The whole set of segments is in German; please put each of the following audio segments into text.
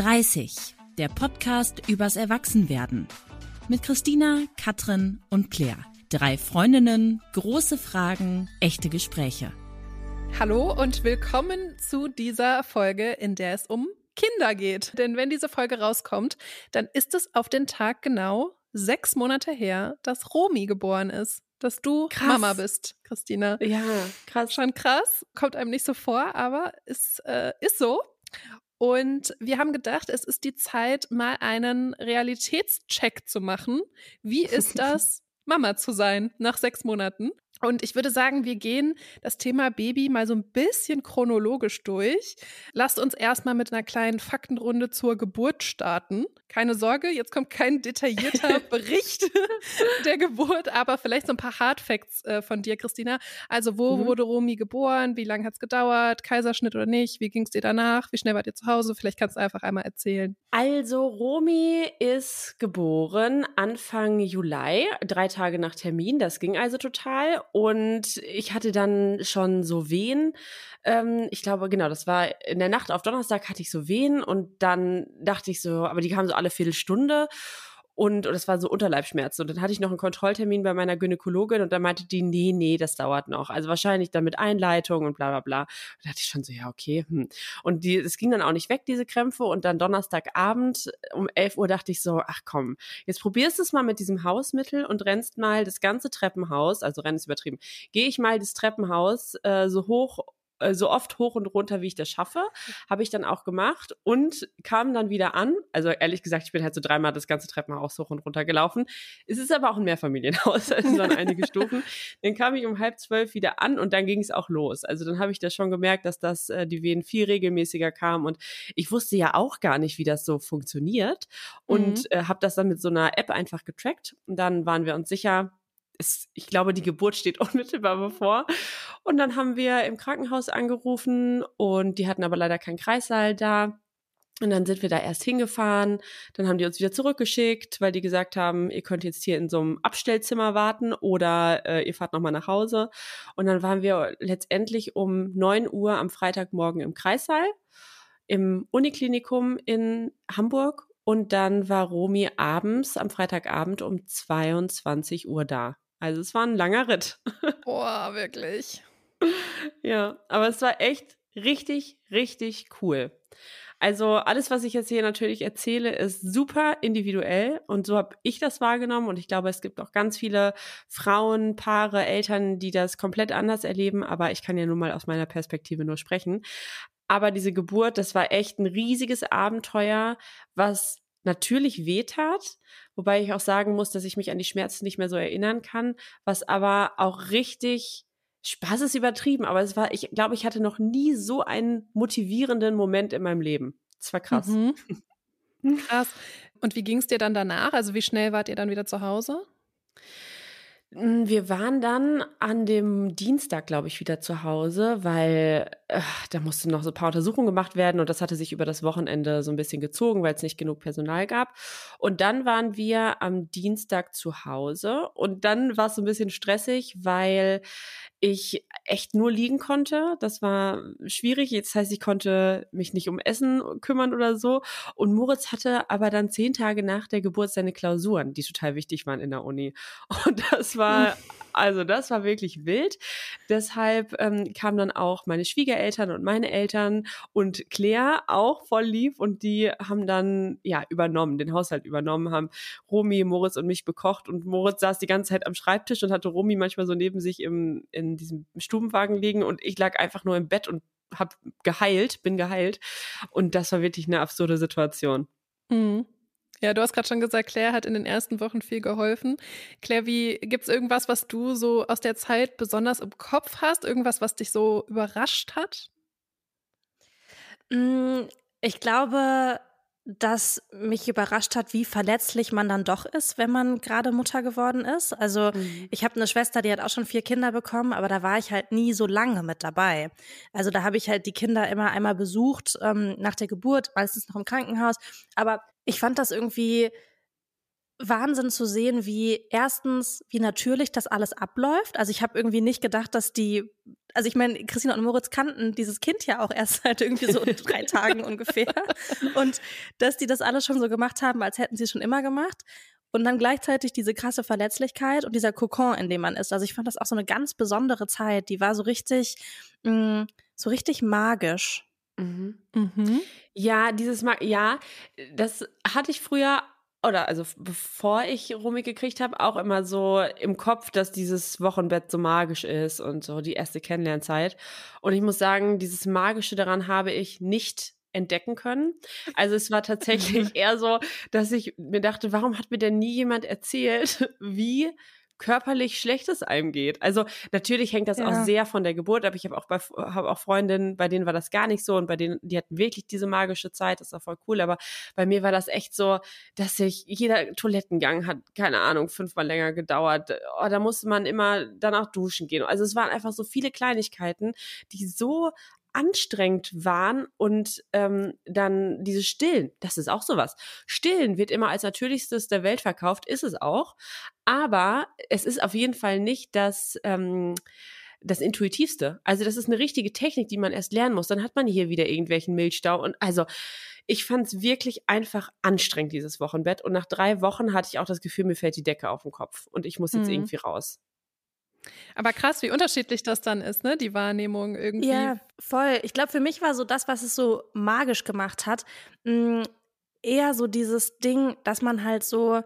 30, der Podcast übers Erwachsenwerden. Mit Christina, Katrin und Claire. Drei Freundinnen, große Fragen, echte Gespräche. Hallo und willkommen zu dieser Folge, in der es um Kinder geht. Denn wenn diese Folge rauskommt, dann ist es auf den Tag genau sechs Monate her, dass Romy geboren ist. Dass du krass. Mama bist, Christina. Ja, krass. Schon krass. Kommt einem nicht so vor, aber ist, äh, ist so. Und wir haben gedacht, es ist die Zeit, mal einen Realitätscheck zu machen. Wie ist das, Mama zu sein nach sechs Monaten? Und ich würde sagen, wir gehen das Thema Baby mal so ein bisschen chronologisch durch. Lasst uns erstmal mit einer kleinen Faktenrunde zur Geburt starten. Keine Sorge, jetzt kommt kein detaillierter Bericht der Geburt, aber vielleicht so ein paar Hardfacts äh, von dir, Christina. Also, wo mhm. wurde Romy geboren? Wie lange hat es gedauert? Kaiserschnitt oder nicht? Wie ging es dir danach? Wie schnell wart ihr zu Hause? Vielleicht kannst du einfach einmal erzählen. Also, Romy ist geboren Anfang Juli, drei Tage nach Termin. Das ging also total. Und ich hatte dann schon so Wehen. Ähm, ich glaube, genau, das war in der Nacht auf Donnerstag hatte ich so Wehen und dann dachte ich so, aber die kamen so alle Viertelstunde. Und, und das war so Unterleibschmerzen. Und dann hatte ich noch einen Kontrolltermin bei meiner Gynäkologin und da meinte die, nee, nee, das dauert noch. Also wahrscheinlich dann mit Einleitung und bla bla bla. Da dachte ich schon so, ja, okay. Hm. Und die, es ging dann auch nicht weg, diese Krämpfe. Und dann Donnerstagabend um 11 Uhr dachte ich so, ach komm, jetzt probierst du es mal mit diesem Hausmittel und rennst mal das ganze Treppenhaus, also rennen ist übertrieben, gehe ich mal das Treppenhaus äh, so hoch so oft hoch und runter, wie ich das schaffe. Habe ich dann auch gemacht und kam dann wieder an. Also ehrlich gesagt, ich bin halt so dreimal das ganze Treppenhaus hoch und runter gelaufen. Es ist aber auch ein Mehrfamilienhaus, also waren einige Stufen. Dann kam ich um halb zwölf wieder an und dann ging es auch los. Also dann habe ich das schon gemerkt, dass das äh, die Wehen viel regelmäßiger kamen und ich wusste ja auch gar nicht, wie das so funktioniert und mhm. äh, habe das dann mit so einer App einfach getrackt und dann waren wir uns sicher, es, ich glaube, die Geburt steht unmittelbar bevor. Und dann haben wir im Krankenhaus angerufen und die hatten aber leider keinen Kreissaal da. Und dann sind wir da erst hingefahren, dann haben die uns wieder zurückgeschickt, weil die gesagt haben, ihr könnt jetzt hier in so einem Abstellzimmer warten oder äh, ihr fahrt nochmal nach Hause. Und dann waren wir letztendlich um neun Uhr am Freitagmorgen im Kreissaal, im Uniklinikum in Hamburg. Und dann war Romy abends, am Freitagabend um 22 Uhr da. Also es war ein langer Ritt. Boah, wirklich. ja, aber es war echt richtig, richtig cool. Also alles, was ich jetzt hier natürlich erzähle, ist super individuell und so habe ich das wahrgenommen und ich glaube, es gibt auch ganz viele Frauen, Paare, Eltern, die das komplett anders erleben, aber ich kann ja nun mal aus meiner Perspektive nur sprechen. Aber diese Geburt, das war echt ein riesiges Abenteuer, was natürlich wehtat, wobei ich auch sagen muss, dass ich mich an die Schmerzen nicht mehr so erinnern kann, was aber auch richtig Spaß ist übertrieben, aber es war, ich glaube, ich hatte noch nie so einen motivierenden Moment in meinem Leben. Es war krass. Mhm. Krass. Und wie ging es dir dann danach? Also wie schnell wart ihr dann wieder zu Hause? Hm, wir waren dann an dem Dienstag, glaube ich, wieder zu Hause, weil äh, da mussten noch so ein paar Untersuchungen gemacht werden und das hatte sich über das Wochenende so ein bisschen gezogen, weil es nicht genug Personal gab. Und dann waren wir am Dienstag zu Hause und dann war es so ein bisschen stressig, weil ich echt nur liegen konnte. Das war schwierig. Das heißt, ich konnte mich nicht um Essen kümmern oder so. Und Moritz hatte aber dann zehn Tage nach der Geburt seine Klausuren, die total wichtig waren in der Uni. Und das war, also das war wirklich wild. Deshalb ähm, kamen dann auch meine Schwiegereltern und meine Eltern und Claire auch voll lieb und die haben dann ja übernommen, den Haushalt übernommen, haben Romy, Moritz und mich bekocht und Moritz saß die ganze Zeit am Schreibtisch und hatte Romy manchmal so neben sich im, in diesem Stubenwagen liegen und ich lag einfach nur im Bett und hab geheilt, bin geheilt und das war wirklich eine absurde Situation. Mhm. Ja, du hast gerade schon gesagt, Claire hat in den ersten Wochen viel geholfen. Claire, wie gibt's irgendwas, was du so aus der Zeit besonders im Kopf hast? Irgendwas, was dich so überrascht hat? Mm, ich glaube, dass mich überrascht hat, wie verletzlich man dann doch ist, wenn man gerade Mutter geworden ist. Also mhm. ich habe eine Schwester, die hat auch schon vier Kinder bekommen, aber da war ich halt nie so lange mit dabei. Also da habe ich halt die Kinder immer einmal besucht ähm, nach der Geburt, meistens noch im Krankenhaus. Aber ich fand das irgendwie Wahnsinn zu sehen, wie erstens, wie natürlich das alles abläuft. Also ich habe irgendwie nicht gedacht, dass die, also ich meine, Christina und Moritz kannten dieses Kind ja auch erst seit irgendwie so drei Tagen ungefähr. Und dass die das alles schon so gemacht haben, als hätten sie es schon immer gemacht. Und dann gleichzeitig diese krasse Verletzlichkeit und dieser Kokon, in dem man ist. Also ich fand das auch so eine ganz besondere Zeit. Die war so richtig, mh, mm, so richtig magisch. Mhm. Mhm. Ja, dieses Mag ja, das hatte ich früher oder also bevor ich Romy gekriegt habe, auch immer so im Kopf, dass dieses Wochenbett so magisch ist und so die erste Kennenlernzeit. Und ich muss sagen, dieses Magische daran habe ich nicht entdecken können. Also es war tatsächlich eher so, dass ich mir dachte, warum hat mir denn nie jemand erzählt, wie körperlich schlecht es einem geht. Also natürlich hängt das ja. auch sehr von der Geburt ab. Ich habe auch bei habe auch Freundinnen, bei denen war das gar nicht so und bei denen die hatten wirklich diese magische Zeit. Das war voll cool. Aber bei mir war das echt so, dass sich jeder Toilettengang hat keine Ahnung fünfmal länger gedauert. Oh, da musste man immer danach duschen gehen. Also es waren einfach so viele Kleinigkeiten, die so anstrengend waren und ähm, dann diese Stillen, das ist auch sowas. Stillen wird immer als natürlichstes der Welt verkauft, ist es auch, aber es ist auf jeden Fall nicht das ähm, das Intuitivste. Also das ist eine richtige Technik, die man erst lernen muss. Dann hat man hier wieder irgendwelchen Milchstau und also ich fand es wirklich einfach anstrengend, dieses Wochenbett. Und nach drei Wochen hatte ich auch das Gefühl, mir fällt die Decke auf den Kopf und ich muss jetzt mhm. irgendwie raus. Aber krass, wie unterschiedlich das dann ist, ne? Die Wahrnehmung irgendwie. Ja, voll. Ich glaube, für mich war so das, was es so magisch gemacht hat, mh, mm, eher so dieses Ding, dass man halt so,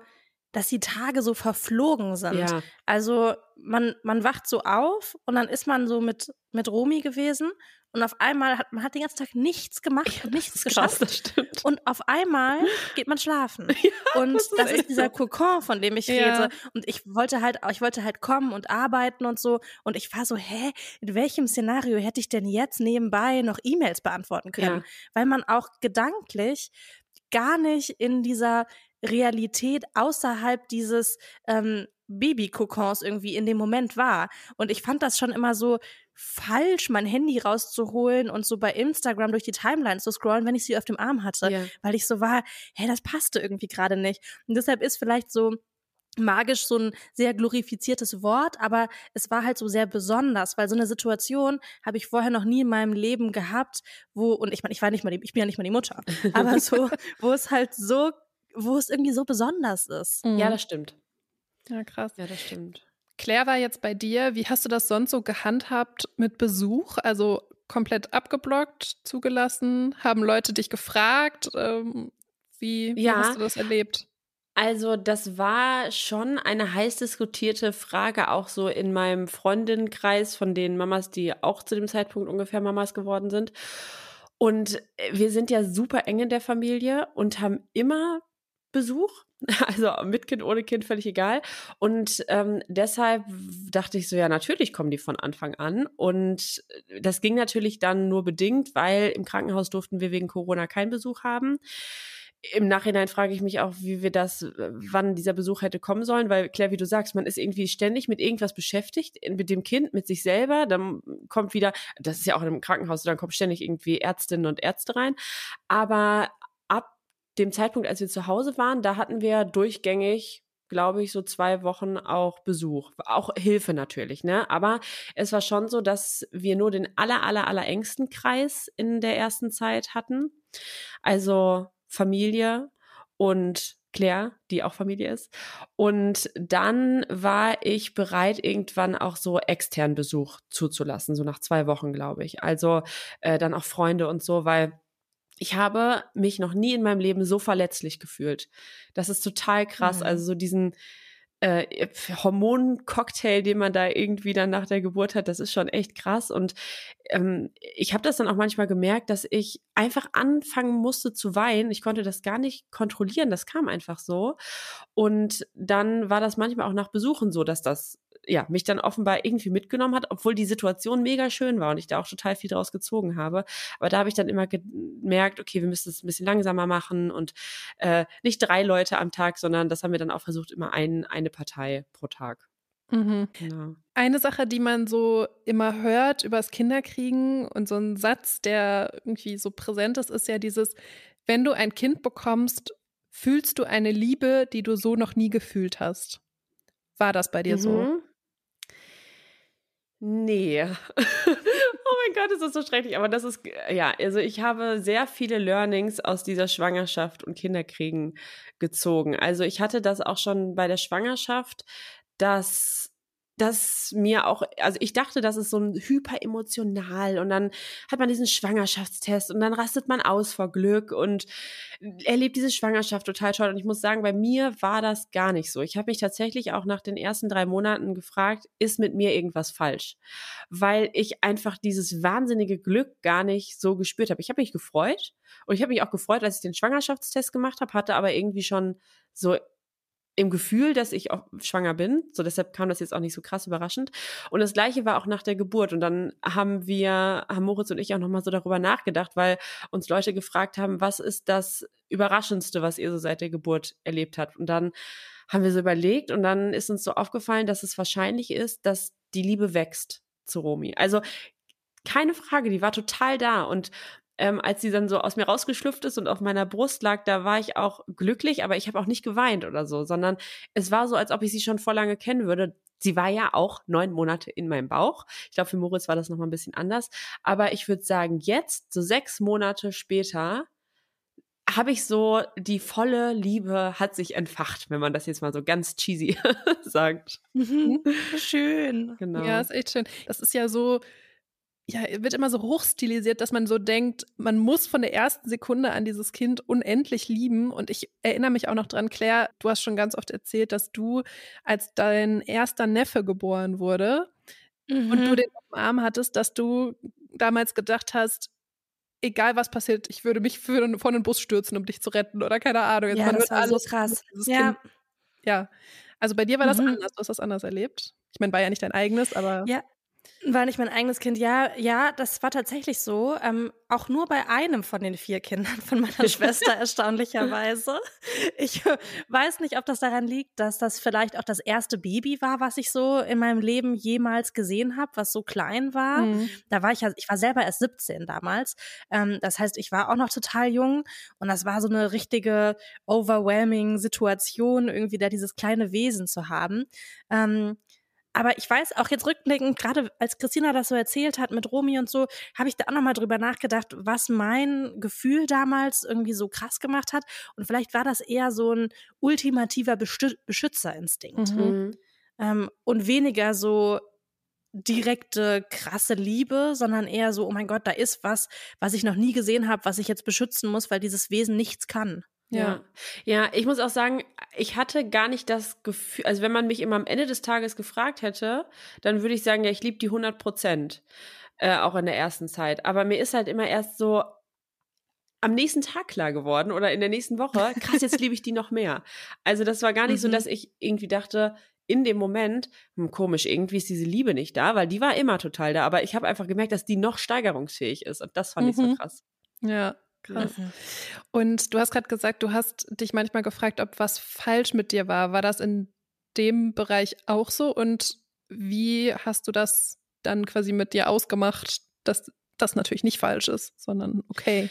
dass die Tage so verflogen sind. Ja. Also man, man wacht so auf und dann ist man so mit, mit Romi gewesen und auf einmal hat man hat den ganzen Tag nichts gemacht ja, und nichts geschafft. Krass, und auf einmal geht man schlafen. Ja, und das ist, das ist dieser so. Kokon, von dem ich ja. rede. Und ich wollte halt, ich wollte halt kommen und arbeiten und so. Und ich war so, hä, in welchem Szenario hätte ich denn jetzt nebenbei noch E-Mails beantworten können? Weil man auch gedanklich gar nicht in dieser Realität außerhalb dieses ähm, Babykokons irgendwie in dem Moment war. Und ich fand das schon immer so falsch, mein Handy rauszuholen und so bei Instagram durch die Timeline zu scrollen, wenn ich sie auf dem Arm hatte, ja. weil ich so war, hä, das passte irgendwie gerade nicht. Und deshalb ist vielleicht so magisch so ein sehr glorifiziertes Wort, aber es war halt so sehr besonders, weil so eine Situation habe ich vorher noch nie in meinem Leben gehabt, wo und ich meine, ich war nicht mal die, ich bin ja nicht mal die Mutter, aber so, wo es halt so, wo es irgendwie so besonders ist. Mhm. Ja, das stimmt. Ja, krass. Ja, das stimmt. Claire war jetzt bei dir. Wie hast du das sonst so gehandhabt mit Besuch? Also komplett abgeblockt, zugelassen? Haben Leute dich gefragt? Ähm, wie, wie ja. hast du das erlebt? Also das war schon eine heiß diskutierte Frage, auch so in meinem Freundinnenkreis von den Mamas, die auch zu dem Zeitpunkt ungefähr Mamas geworden sind. Und wir sind ja super eng in der Familie und haben immer Besuch. Also mit Kind, ohne Kind, völlig egal. Und ähm, deshalb dachte ich so, ja, natürlich kommen die von Anfang an. Und das ging natürlich dann nur bedingt, weil im Krankenhaus durften wir wegen Corona keinen Besuch haben. Im Nachhinein frage ich mich auch, wie wir das, wann dieser Besuch hätte kommen sollen, weil Claire, wie du sagst, man ist irgendwie ständig mit irgendwas beschäftigt, mit dem Kind, mit sich selber, dann kommt wieder, das ist ja auch einem Krankenhaus, dann kommen ständig irgendwie Ärztinnen und Ärzte rein. Aber dem Zeitpunkt, als wir zu Hause waren, da hatten wir durchgängig glaube ich, so zwei Wochen auch Besuch. Auch Hilfe natürlich, ne? Aber es war schon so, dass wir nur den aller, aller, aller engsten Kreis in der ersten Zeit hatten. Also Familie und Claire, die auch Familie ist. Und dann war ich bereit, irgendwann auch so externen Besuch zuzulassen, so nach zwei Wochen, glaube ich. Also äh, dann auch Freunde und so, weil ich habe mich noch nie in meinem Leben so verletzlich gefühlt. Das ist total krass. Mhm. Also so diesen äh, Hormoncocktail, den man da irgendwie dann nach der Geburt hat, das ist schon echt krass. Und ähm, ich habe das dann auch manchmal gemerkt, dass ich einfach anfangen musste zu weinen. Ich konnte das gar nicht kontrollieren. Das kam einfach so. Und dann war das manchmal auch nach Besuchen so, dass das ja, mich dann offenbar irgendwie mitgenommen hat, obwohl die Situation mega schön war und ich da auch total viel draus gezogen habe. Aber da habe ich dann immer gemerkt, okay, wir müssen es ein bisschen langsamer machen und äh, nicht drei Leute am Tag, sondern das haben wir dann auch versucht, immer ein, eine Partei pro Tag. Mhm. Genau. Eine Sache, die man so immer hört über das Kinderkriegen und so ein Satz, der irgendwie so präsent ist, ist ja dieses, wenn du ein Kind bekommst, fühlst du eine Liebe, die du so noch nie gefühlt hast? War das bei dir mhm. so? Nee. oh mein Gott, ist das so schrecklich. Aber das ist, ja, also ich habe sehr viele Learnings aus dieser Schwangerschaft und Kinderkriegen gezogen. Also ich hatte das auch schon bei der Schwangerschaft, dass dass mir auch, also ich dachte, das ist so ein hyperemotional und dann hat man diesen Schwangerschaftstest und dann rastet man aus vor Glück und erlebt diese Schwangerschaft total toll. Und ich muss sagen, bei mir war das gar nicht so. Ich habe mich tatsächlich auch nach den ersten drei Monaten gefragt, ist mit mir irgendwas falsch? Weil ich einfach dieses wahnsinnige Glück gar nicht so gespürt habe. Ich habe mich gefreut und ich habe mich auch gefreut, als ich den Schwangerschaftstest gemacht habe, hatte aber irgendwie schon so im Gefühl, dass ich auch schwanger bin. So deshalb kam das jetzt auch nicht so krass überraschend. Und das gleiche war auch nach der Geburt. Und dann haben wir, haben Moritz und ich auch nochmal so darüber nachgedacht, weil uns Leute gefragt haben, was ist das Überraschendste, was ihr so seit der Geburt erlebt habt? Und dann haben wir so überlegt und dann ist uns so aufgefallen, dass es wahrscheinlich ist, dass die Liebe wächst zu Romy. Also keine Frage, die war total da. Und ähm, als sie dann so aus mir rausgeschlüpft ist und auf meiner Brust lag, da war ich auch glücklich, aber ich habe auch nicht geweint oder so, sondern es war so, als ob ich sie schon vor lange kennen würde. Sie war ja auch neun Monate in meinem Bauch. Ich glaube, für Moritz war das noch mal ein bisschen anders. Aber ich würde sagen, jetzt, so sechs Monate später, habe ich so die volle Liebe hat sich entfacht, wenn man das jetzt mal so ganz cheesy sagt. Mhm. Schön. Genau. Ja, ist echt schön. Das ist ja so, ja, wird immer so hochstilisiert, dass man so denkt, man muss von der ersten Sekunde an dieses Kind unendlich lieben. Und ich erinnere mich auch noch dran, Claire, du hast schon ganz oft erzählt, dass du, als dein erster Neffe geboren wurde mhm. und du mhm. den auf dem Arm hattest, dass du damals gedacht hast, egal was passiert, ich würde mich für, vor den Bus stürzen, um dich zu retten oder keine Ahnung. Jetzt ja, das war so krass. Ja. Kind. ja. Also bei dir war das mhm. anders, du hast das anders erlebt. Ich meine, war ja nicht dein eigenes, aber. Ja, war nicht mein eigenes Kind, ja, ja, das war tatsächlich so. Ähm, auch nur bei einem von den vier Kindern von meiner Schwester, erstaunlicherweise. Ich weiß nicht, ob das daran liegt, dass das vielleicht auch das erste Baby war, was ich so in meinem Leben jemals gesehen habe, was so klein war. Mhm. Da war ich ja, ich war selber erst 17 damals. Ähm, das heißt, ich war auch noch total jung und das war so eine richtige overwhelming Situation, irgendwie da dieses kleine Wesen zu haben. Ähm, aber ich weiß auch jetzt rückblickend, gerade als Christina das so erzählt hat mit Romy und so, habe ich da auch nochmal drüber nachgedacht, was mein Gefühl damals irgendwie so krass gemacht hat. Und vielleicht war das eher so ein ultimativer Beschützerinstinkt. Mhm. Ähm, und weniger so direkte, krasse Liebe, sondern eher so, oh mein Gott, da ist was, was ich noch nie gesehen habe, was ich jetzt beschützen muss, weil dieses Wesen nichts kann. Ja. ja, ich muss auch sagen, ich hatte gar nicht das Gefühl, also wenn man mich immer am Ende des Tages gefragt hätte, dann würde ich sagen, ja, ich liebe die 100 Prozent, äh, auch in der ersten Zeit. Aber mir ist halt immer erst so am nächsten Tag klar geworden oder in der nächsten Woche, krass, jetzt liebe ich die noch mehr. Also das war gar nicht mhm. so, dass ich irgendwie dachte, in dem Moment, hm, komisch, irgendwie ist diese Liebe nicht da, weil die war immer total da. Aber ich habe einfach gemerkt, dass die noch steigerungsfähig ist. Und das fand mhm. ich so mhm. krass. Ja, Krass. Mhm. Und du hast gerade gesagt, du hast dich manchmal gefragt, ob was falsch mit dir war. War das in dem Bereich auch so? Und wie hast du das dann quasi mit dir ausgemacht, dass das natürlich nicht falsch ist, sondern okay?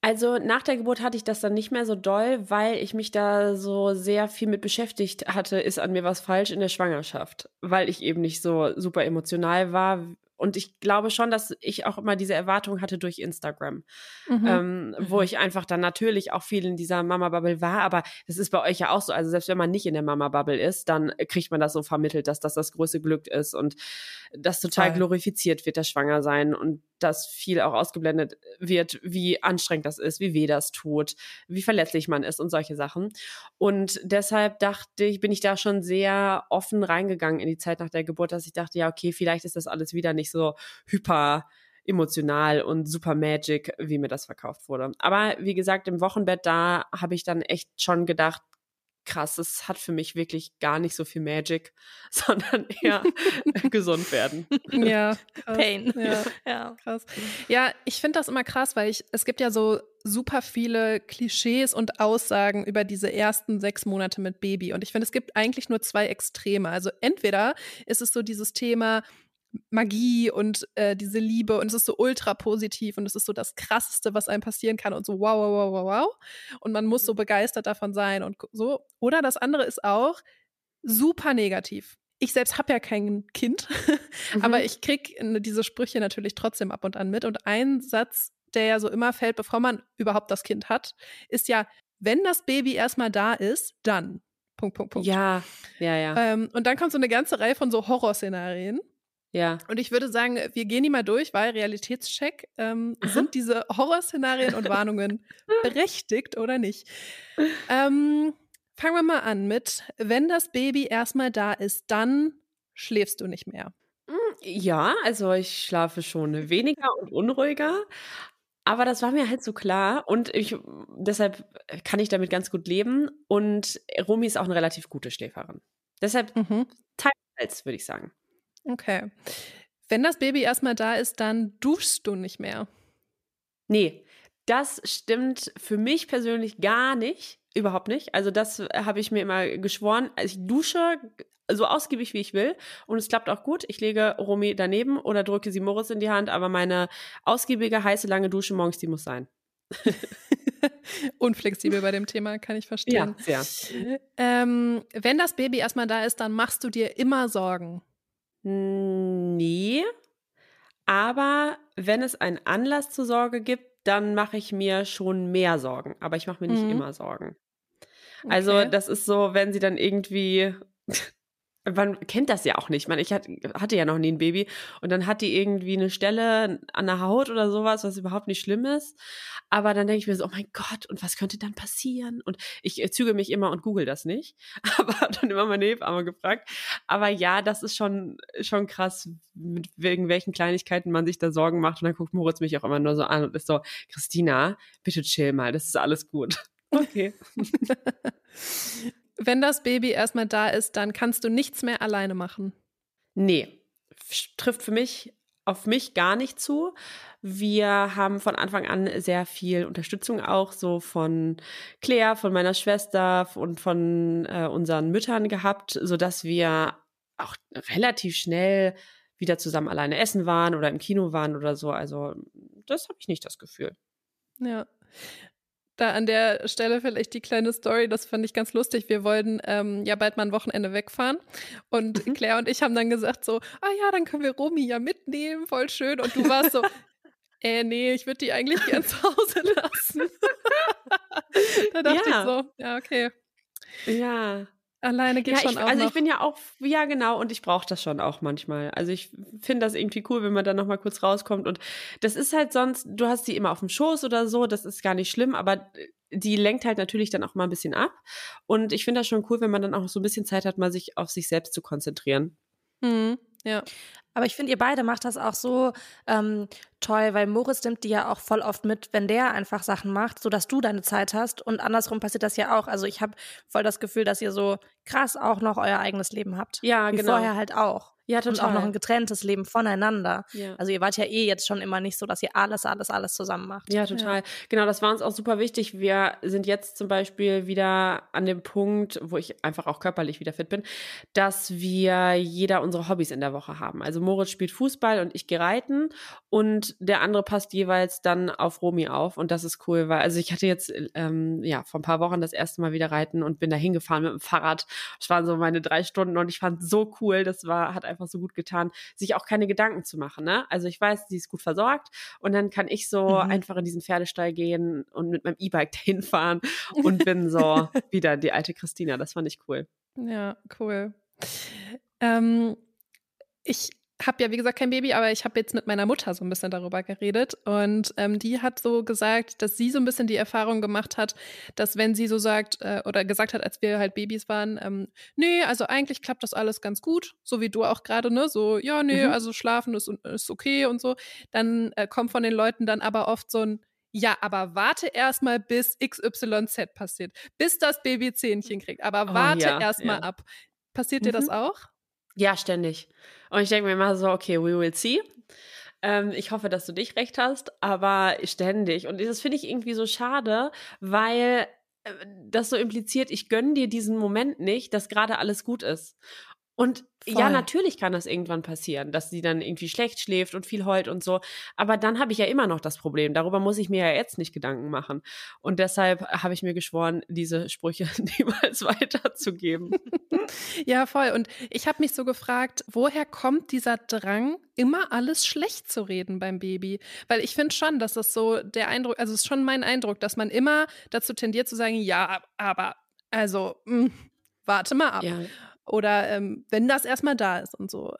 Also nach der Geburt hatte ich das dann nicht mehr so doll, weil ich mich da so sehr viel mit beschäftigt hatte, ist an mir was falsch in der Schwangerschaft, weil ich eben nicht so super emotional war, und ich glaube schon, dass ich auch immer diese Erwartung hatte durch Instagram, mhm. Ähm, wo mhm. ich einfach dann natürlich auch viel in dieser Mama-Bubble war. Aber das ist bei euch ja auch so. Also selbst wenn man nicht in der Mama-Bubble ist, dann kriegt man das so vermittelt, dass das das größte Glück ist und das total Voll. glorifiziert wird, das Schwangersein und dass viel auch ausgeblendet wird, wie anstrengend das ist, wie weh das tut, wie verletzlich man ist und solche Sachen. Und deshalb dachte ich, bin ich da schon sehr offen reingegangen in die Zeit nach der Geburt, dass ich dachte, ja, okay, vielleicht ist das alles wieder nicht so hyper emotional und super magic, wie mir das verkauft wurde. Aber wie gesagt, im Wochenbett da habe ich dann echt schon gedacht, krass, es hat für mich wirklich gar nicht so viel Magic, sondern eher gesund werden. Ja, krass. Pain. Ja, ja. krass. Ja, ich finde das immer krass, weil ich, es gibt ja so super viele Klischees und Aussagen über diese ersten sechs Monate mit Baby. Und ich finde, es gibt eigentlich nur zwei Extreme. Also entweder ist es so dieses Thema, Magie und äh, diese Liebe und es ist so ultra positiv und es ist so das Krasseste, was einem passieren kann und so wow, wow, wow, wow, wow. Und man muss so mhm. begeistert davon sein und so. Oder das andere ist auch super negativ. Ich selbst habe ja kein Kind, mhm. aber ich krieg diese Sprüche natürlich trotzdem ab und an mit. Und ein Satz, der ja so immer fällt, bevor man überhaupt das Kind hat, ist ja, wenn das Baby erstmal da ist, dann. Punkt, Punkt, Punkt. Ja, ja, ja. Ähm, und dann kommt so eine ganze Reihe von so Horrorszenarien. Ja. Und ich würde sagen, wir gehen die mal durch, weil Realitätscheck, ähm, sind diese Horrorszenarien und Warnungen berechtigt oder nicht? Ähm, fangen wir mal an mit, wenn das Baby erstmal da ist, dann schläfst du nicht mehr. Hm, ja, also ich schlafe schon weniger und unruhiger. Aber das war mir halt so klar und ich, deshalb kann ich damit ganz gut leben. Und Romy ist auch eine relativ gute Schläferin. Deshalb mhm. teils, würde ich sagen. Okay. Wenn das Baby erstmal da ist, dann duschst du nicht mehr. Nee, das stimmt für mich persönlich gar nicht. Überhaupt nicht. Also das habe ich mir immer geschworen. Also ich dusche so ausgiebig wie ich will und es klappt auch gut. Ich lege Romy daneben oder drücke sie Moritz in die Hand, aber meine ausgiebige, heiße, lange Dusche morgens, die muss sein. Unflexibel bei dem Thema, kann ich verstehen. Ja, sehr. Ähm, wenn das Baby erstmal da ist, dann machst du dir immer Sorgen. Nee. Aber wenn es einen Anlass zur Sorge gibt, dann mache ich mir schon mehr Sorgen. Aber ich mache mir nicht mhm. immer Sorgen. Also, okay. Also, das ist so, wenn sie dann irgendwie man kennt das ja auch nicht. Ich hatte ja noch nie ein Baby und dann hat die irgendwie eine Stelle an der Haut oder sowas, was überhaupt nicht schlimm ist. Aber dann denke ich mir so, oh mein Gott, und was könnte dann passieren? Und ich äh, züge mich immer und google das nicht. Aber habe dann immer meine Hebamme gefragt. Aber ja, das ist schon, schon krass, mit wegen welchen Kleinigkeiten man sich da Sorgen macht. Und dann guckt Moritz mich auch immer nur so an und ist so, Christina, bitte chill mal, das ist alles gut. Okay. wenn das Baby erstmal da ist, dann kannst du nichts mehr alleine machen. Nee, trifft für mich auf mich gar nicht zu. Wir haben von Anfang an sehr viel Unterstützung auch so von Claire, von meiner Schwester und von äh, unseren Müttern gehabt, so dass wir auch relativ schnell wieder zusammen alleine essen waren oder im Kino waren oder so. Also das habe ich nicht das Gefühl. Ja da an der Stelle vielleicht die kleine Story, das fand ich ganz lustig. Wir wollten ähm, ja bald mal ein Wochenende wegfahren und mhm. Claire und ich haben dann gesagt so, ah ja, dann können wir Romy ja mitnehmen, voll schön. Und du warst so, äh, nee, ich würde die eigentlich gern zu Hause lassen. da dachte ja. ich so, ja, okay. Ja. Alleine geht ja, schon ich, auch. Also noch. ich bin ja auch, ja genau, und ich brauche das schon auch manchmal. Also ich finde das irgendwie cool, wenn man dann nochmal kurz rauskommt. Und das ist halt sonst, du hast sie immer auf dem Schoß oder so, das ist gar nicht schlimm, aber die lenkt halt natürlich dann auch mal ein bisschen ab. Und ich finde das schon cool, wenn man dann auch so ein bisschen Zeit hat, mal sich auf sich selbst zu konzentrieren. Mhm. Ja. Aber ich finde, ihr beide macht das auch so ähm, toll, weil Moritz nimmt die ja auch voll oft mit, wenn der einfach Sachen macht, sodass du deine Zeit hast. Und andersrum passiert das ja auch. Also ich habe voll das Gefühl, dass ihr so krass auch noch euer eigenes Leben habt. Ja, Wie genau. vorher halt auch. Ja, total. Und auch noch ein getrenntes Leben voneinander. Ja. Also ihr wart ja eh jetzt schon immer nicht so, dass ihr alles, alles, alles zusammen macht. Ja, total. Ja. Genau, das war uns auch super wichtig. Wir sind jetzt zum Beispiel wieder an dem Punkt, wo ich einfach auch körperlich wieder fit bin, dass wir jeder unsere Hobbys in der Woche haben. Also Moritz spielt Fußball und ich gehe reiten und der andere passt jeweils dann auf Romy auf und das ist cool, weil also ich hatte jetzt ähm, ja vor ein paar Wochen das erste Mal wieder reiten und bin da hingefahren mit dem Fahrrad. Es waren so meine drei Stunden und ich fand so cool. Das war hat einfach so gut getan, sich auch keine Gedanken zu machen. Ne? Also ich weiß, sie ist gut versorgt und dann kann ich so mhm. einfach in diesen Pferdestall gehen und mit meinem E-Bike dahin fahren und bin so wieder die alte Christina. Das fand ich cool. Ja, cool. Ähm, ich habe ja, wie gesagt, kein Baby, aber ich habe jetzt mit meiner Mutter so ein bisschen darüber geredet. Und ähm, die hat so gesagt, dass sie so ein bisschen die Erfahrung gemacht hat, dass wenn sie so sagt äh, oder gesagt hat, als wir halt Babys waren, ähm, nee, also eigentlich klappt das alles ganz gut, so wie du auch gerade, ne? So, ja, nee, mhm. also schlafen ist, ist okay und so. Dann äh, kommt von den Leuten dann aber oft so ein ja, aber warte erstmal, bis XYZ passiert, bis das Baby Zähnchen kriegt. Aber oh, warte ja, erstmal ja. ab. Passiert mhm. dir das mhm. auch? Ja, ständig. Und ich denke mir immer so, okay, we will see. Ähm, ich hoffe, dass du dich recht hast, aber ständig. Und das finde ich irgendwie so schade, weil äh, das so impliziert, ich gönne dir diesen Moment nicht, dass gerade alles gut ist. Und Voll. ja, natürlich kann das irgendwann passieren, dass sie dann irgendwie schlecht schläft und viel heult und so. Aber dann habe ich ja immer noch das Problem. Darüber muss ich mir ja jetzt nicht Gedanken machen. Und deshalb habe ich mir geschworen, diese Sprüche niemals weiterzugeben. ja, voll. Und ich habe mich so gefragt, woher kommt dieser Drang, immer alles schlecht zu reden beim Baby? Weil ich finde schon, dass das so der Eindruck, also es ist schon mein Eindruck, dass man immer dazu tendiert zu sagen, ja, aber also, mh, hm, warte mal ab. Ja. Oder ähm, wenn das erstmal da ist und so.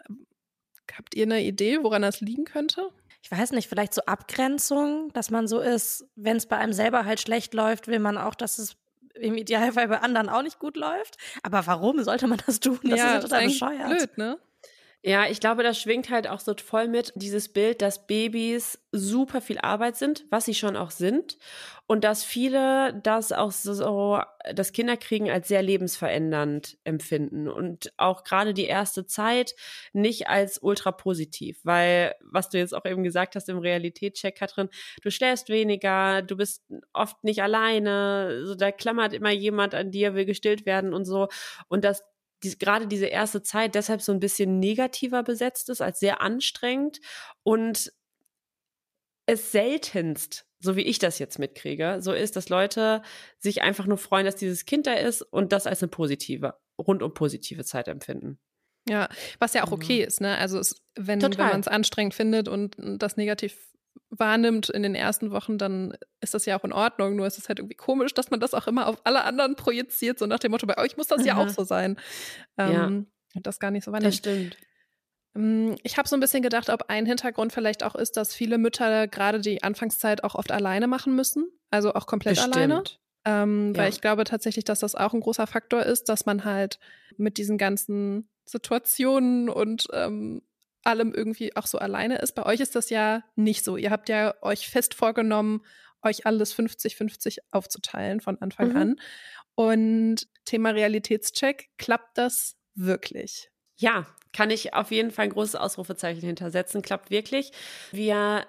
Habt ihr eine Idee, woran das liegen könnte? Ich weiß nicht, vielleicht so Abgrenzung, dass man so ist, wenn es bei einem selber halt schlecht läuft, will man auch, dass es im Idealfall bei anderen auch nicht gut läuft. Aber warum sollte man das tun? Das ja, ist ja total bescheuert. Blöd, ne? Ja, ich glaube, das schwingt halt auch so voll mit, dieses Bild, dass Babys super viel Arbeit sind, was sie schon auch sind. Und dass viele das auch so, das Kinderkriegen als sehr lebensverändernd empfinden. Und auch gerade die erste Zeit nicht als ultra positiv. Weil, was du jetzt auch eben gesagt hast im Realitätscheck, Katrin, du schläfst weniger, du bist oft nicht alleine, so da klammert immer jemand an dir, will gestillt werden und so. Und dass die, gerade diese erste Zeit deshalb so ein bisschen negativer besetzt ist, als sehr anstrengend und es seltenst, so wie ich das jetzt mitkriege, so ist, dass Leute sich einfach nur freuen, dass dieses Kind da ist und das als eine positive, rundum positive Zeit empfinden. Ja, was ja auch okay ist, ne? Also es, wenn, wenn man es anstrengend findet und das negativ wahrnimmt in den ersten Wochen, dann ist das ja auch in Ordnung. Nur ist es halt irgendwie komisch, dass man das auch immer auf alle anderen projiziert, so nach dem Motto, bei euch muss das mhm. ja auch so sein. Ähm, ja. Und das gar nicht so wahrnehmen. Das stimmt. Ähm, ich habe so ein bisschen gedacht, ob ein Hintergrund vielleicht auch ist, dass viele Mütter gerade die Anfangszeit auch oft alleine machen müssen, also auch komplett Bestimmt. alleine. Ähm, ja. Weil ich glaube tatsächlich, dass das auch ein großer Faktor ist, dass man halt mit diesen ganzen Situationen und ähm, allem irgendwie auch so alleine ist. Bei euch ist das ja nicht so. Ihr habt ja euch fest vorgenommen, euch alles 50-50 aufzuteilen von Anfang mhm. an. Und Thema Realitätscheck, klappt das wirklich? Ja, kann ich auf jeden Fall ein großes Ausrufezeichen hintersetzen. Klappt wirklich. Wir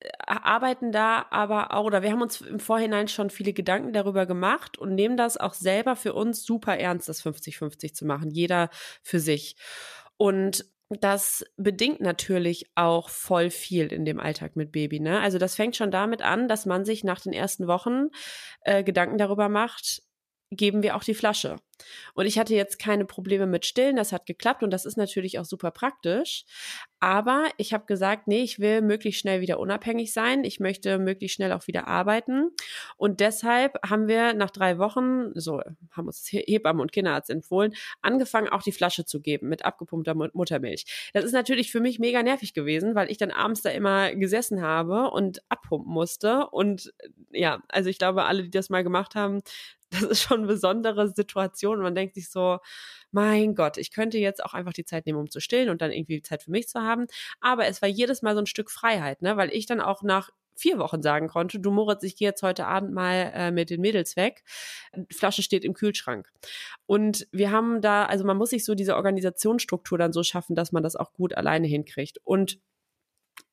äh, arbeiten da aber auch, oder wir haben uns im Vorhinein schon viele Gedanken darüber gemacht und nehmen das auch selber für uns super ernst, das 50-50 zu machen, jeder für sich. Und das bedingt natürlich auch voll viel in dem Alltag mit Baby. Ne? Also das fängt schon damit an, dass man sich nach den ersten Wochen äh, Gedanken darüber macht, geben wir auch die Flasche. Und ich hatte jetzt keine Probleme mit Stillen, das hat geklappt und das ist natürlich auch super praktisch. Aber ich habe gesagt, nee, ich will möglichst schnell wieder unabhängig sein. Ich möchte möglichst schnell auch wieder arbeiten. Und deshalb haben wir nach drei Wochen, so haben uns Hebammen und Kinderarzt empfohlen, angefangen, auch die Flasche zu geben mit abgepumpter Muttermilch. Das ist natürlich für mich mega nervig gewesen, weil ich dann abends da immer gesessen habe und abpumpen musste. Und ja, also ich glaube, alle, die das mal gemacht haben, das ist schon eine besondere Situation. Und man denkt sich so, mein Gott, ich könnte jetzt auch einfach die Zeit nehmen, um zu stillen und dann irgendwie Zeit für mich zu haben. Aber es war jedes Mal so ein Stück Freiheit, ne? Weil ich dann auch nach vier Wochen sagen konnte, du Moritz, ich gehe jetzt heute Abend mal äh, mit den Mädels weg. Die Flasche steht im Kühlschrank. Und wir haben da, also man muss sich so diese Organisationsstruktur dann so schaffen, dass man das auch gut alleine hinkriegt. Und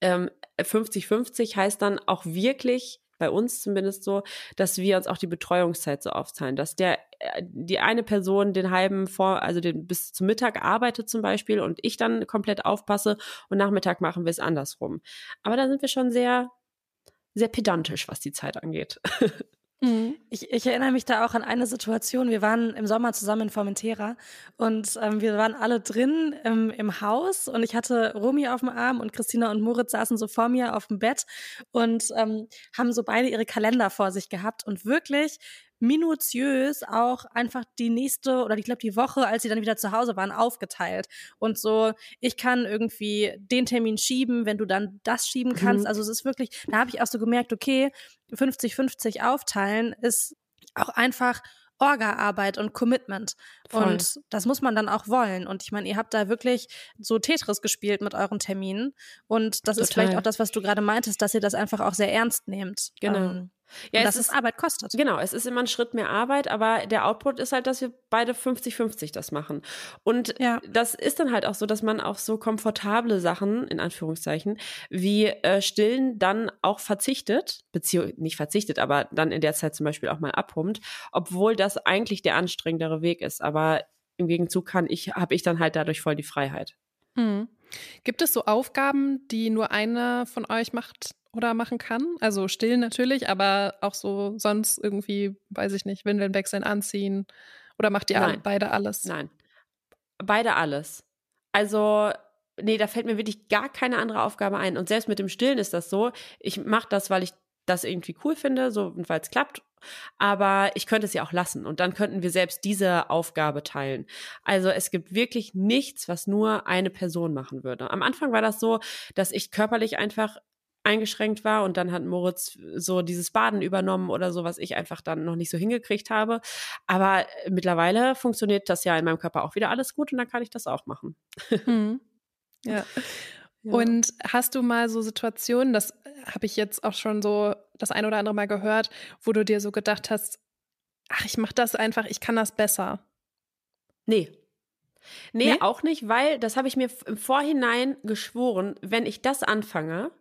50-50 ähm, heißt dann auch wirklich bei uns zumindest so, dass wir uns auch die Betreuungszeit so aufteilen, dass der äh, die eine Person den halben vor, also den bis zum Mittag arbeitet zum Beispiel und ich dann komplett aufpasse und Nachmittag machen wir es andersrum. Aber da sind wir schon sehr, sehr pedantisch, was die Zeit angeht. Mhm. Ich, ich, erinnere mich da auch an eine Situation. Wir waren im Sommer zusammen in Formentera und ähm, wir waren alle drin im, im Haus und ich hatte Romy auf dem Arm und Christina und Moritz saßen so vor mir auf dem Bett und ähm, haben so beide ihre Kalender vor sich gehabt und wirklich minutiös auch einfach die nächste oder ich glaube die Woche, als sie dann wieder zu Hause waren, aufgeteilt. Und so, ich kann irgendwie den Termin schieben, wenn du dann das schieben kannst. Mhm. Also es ist wirklich, da habe ich auch so gemerkt, okay, 50-50 aufteilen ist auch einfach Orga-Arbeit und Commitment. Voll. Und das muss man dann auch wollen. Und ich meine, ihr habt da wirklich so Tetris gespielt mit euren Terminen. Und das Total. ist vielleicht auch das, was du gerade meintest, dass ihr das einfach auch sehr ernst nehmt. Genau. Ähm, ja, dass es, ist, Arbeit kostet. Genau, es ist immer ein Schritt mehr Arbeit, aber der Output ist halt, dass wir beide 50-50 das machen. Und ja. das ist dann halt auch so, dass man auf so komfortable Sachen, in Anführungszeichen, wie äh, Stillen dann auch verzichtet, beziehungsweise nicht verzichtet, aber dann in der Zeit zum Beispiel auch mal abpumpt, obwohl das eigentlich der anstrengendere Weg ist. Aber im Gegenzug kann ich, habe ich dann halt dadurch voll die Freiheit. Mhm. Gibt es so Aufgaben, die nur einer von euch macht oder machen kann? Also stillen natürlich, aber auch so sonst irgendwie, weiß ich nicht, Windeln wechseln, anziehen. Oder macht ihr Nein. beide alles? Nein. Beide alles. Also, nee, da fällt mir wirklich gar keine andere Aufgabe ein. Und selbst mit dem Stillen ist das so. Ich mache das, weil ich das irgendwie cool finde, so weil es klappt. Aber ich könnte es ja auch lassen und dann könnten wir selbst diese Aufgabe teilen. Also es gibt wirklich nichts, was nur eine Person machen würde. Am Anfang war das so, dass ich körperlich einfach eingeschränkt war und dann hat Moritz so dieses Baden übernommen oder so, was ich einfach dann noch nicht so hingekriegt habe. Aber mittlerweile funktioniert das ja in meinem Körper auch wieder alles gut und dann kann ich das auch machen. Mhm. Ja. Ja. Und hast du mal so Situationen, das habe ich jetzt auch schon so das ein oder andere Mal gehört, wo du dir so gedacht hast, ach, ich mache das einfach, ich kann das besser? Nee. Nee, nee? auch nicht, weil das habe ich mir im Vorhinein geschworen, wenn ich das anfange,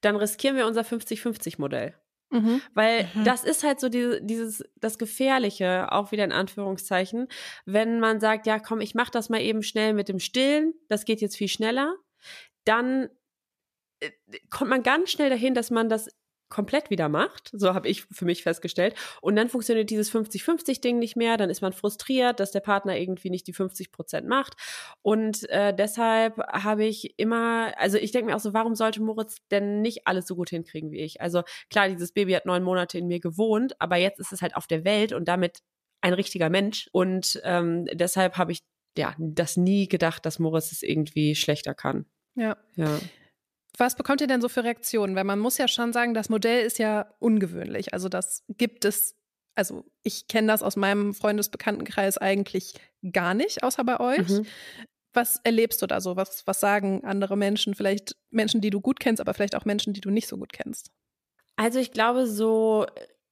dann riskieren wir unser 50-50-Modell. Mhm. Weil mhm. das ist halt so die, dieses, das Gefährliche, auch wieder in Anführungszeichen, wenn man sagt, ja komm, ich mach das mal eben schnell mit dem Stillen, das geht jetzt viel schneller dann äh, kommt man ganz schnell dahin, dass man das komplett wieder macht. So habe ich für mich festgestellt. Und dann funktioniert dieses 50-50-Ding nicht mehr. Dann ist man frustriert, dass der Partner irgendwie nicht die 50 Prozent macht. Und äh, deshalb habe ich immer, also ich denke mir auch so, warum sollte Moritz denn nicht alles so gut hinkriegen wie ich? Also klar, dieses Baby hat neun Monate in mir gewohnt, aber jetzt ist es halt auf der Welt und damit ein richtiger Mensch. Und ähm, deshalb habe ich ja das nie gedacht, dass Moritz es irgendwie schlechter kann. Ja. ja. Was bekommt ihr denn so für Reaktionen? Weil man muss ja schon sagen, das Modell ist ja ungewöhnlich. Also das gibt es, also ich kenne das aus meinem Freundesbekanntenkreis eigentlich gar nicht, außer bei euch. Mhm. Was erlebst du da so? Was, was sagen andere Menschen? Vielleicht Menschen, die du gut kennst, aber vielleicht auch Menschen, die du nicht so gut kennst. Also ich glaube, so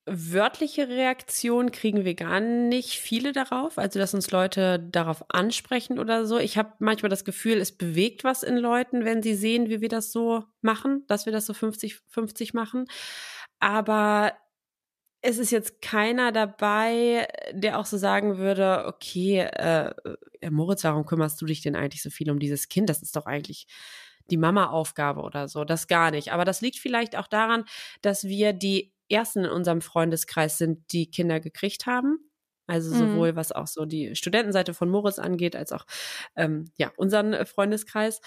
wörtliche Reaktion kriegen wir gar nicht viele darauf, also dass uns Leute darauf ansprechen oder so. Ich habe manchmal das Gefühl, es bewegt was in Leuten, wenn sie sehen, wie wir das so machen, dass wir das so 50-50 machen. Aber es ist jetzt keiner dabei, der auch so sagen würde, okay, äh, Moritz, warum kümmerst du dich denn eigentlich so viel um dieses Kind? Das ist doch eigentlich die Mama-Aufgabe oder so. Das gar nicht. Aber das liegt vielleicht auch daran, dass wir die ersten in unserem Freundeskreis sind, die Kinder gekriegt haben. Also mhm. sowohl mhm. was auch so die Studentenseite von Moritz angeht, als auch ähm, ja unseren äh, Freundeskreis.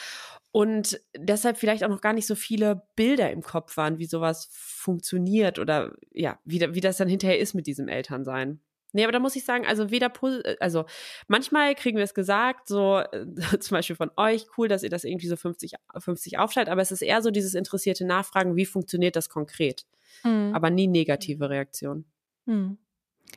Und deshalb vielleicht auch noch gar nicht so viele Bilder im Kopf waren, wie sowas funktioniert oder ja, wie, wie das dann hinterher ist mit diesem Elternsein. Nee, aber da muss ich sagen, also weder, äh, also manchmal kriegen wir es gesagt, so äh, zum Beispiel von euch, cool, dass ihr das irgendwie so 50, 50 aufschaltet, aber es ist eher so dieses interessierte Nachfragen, wie funktioniert das konkret? Mhm. Aber nie negative Reaktionen. Mhm.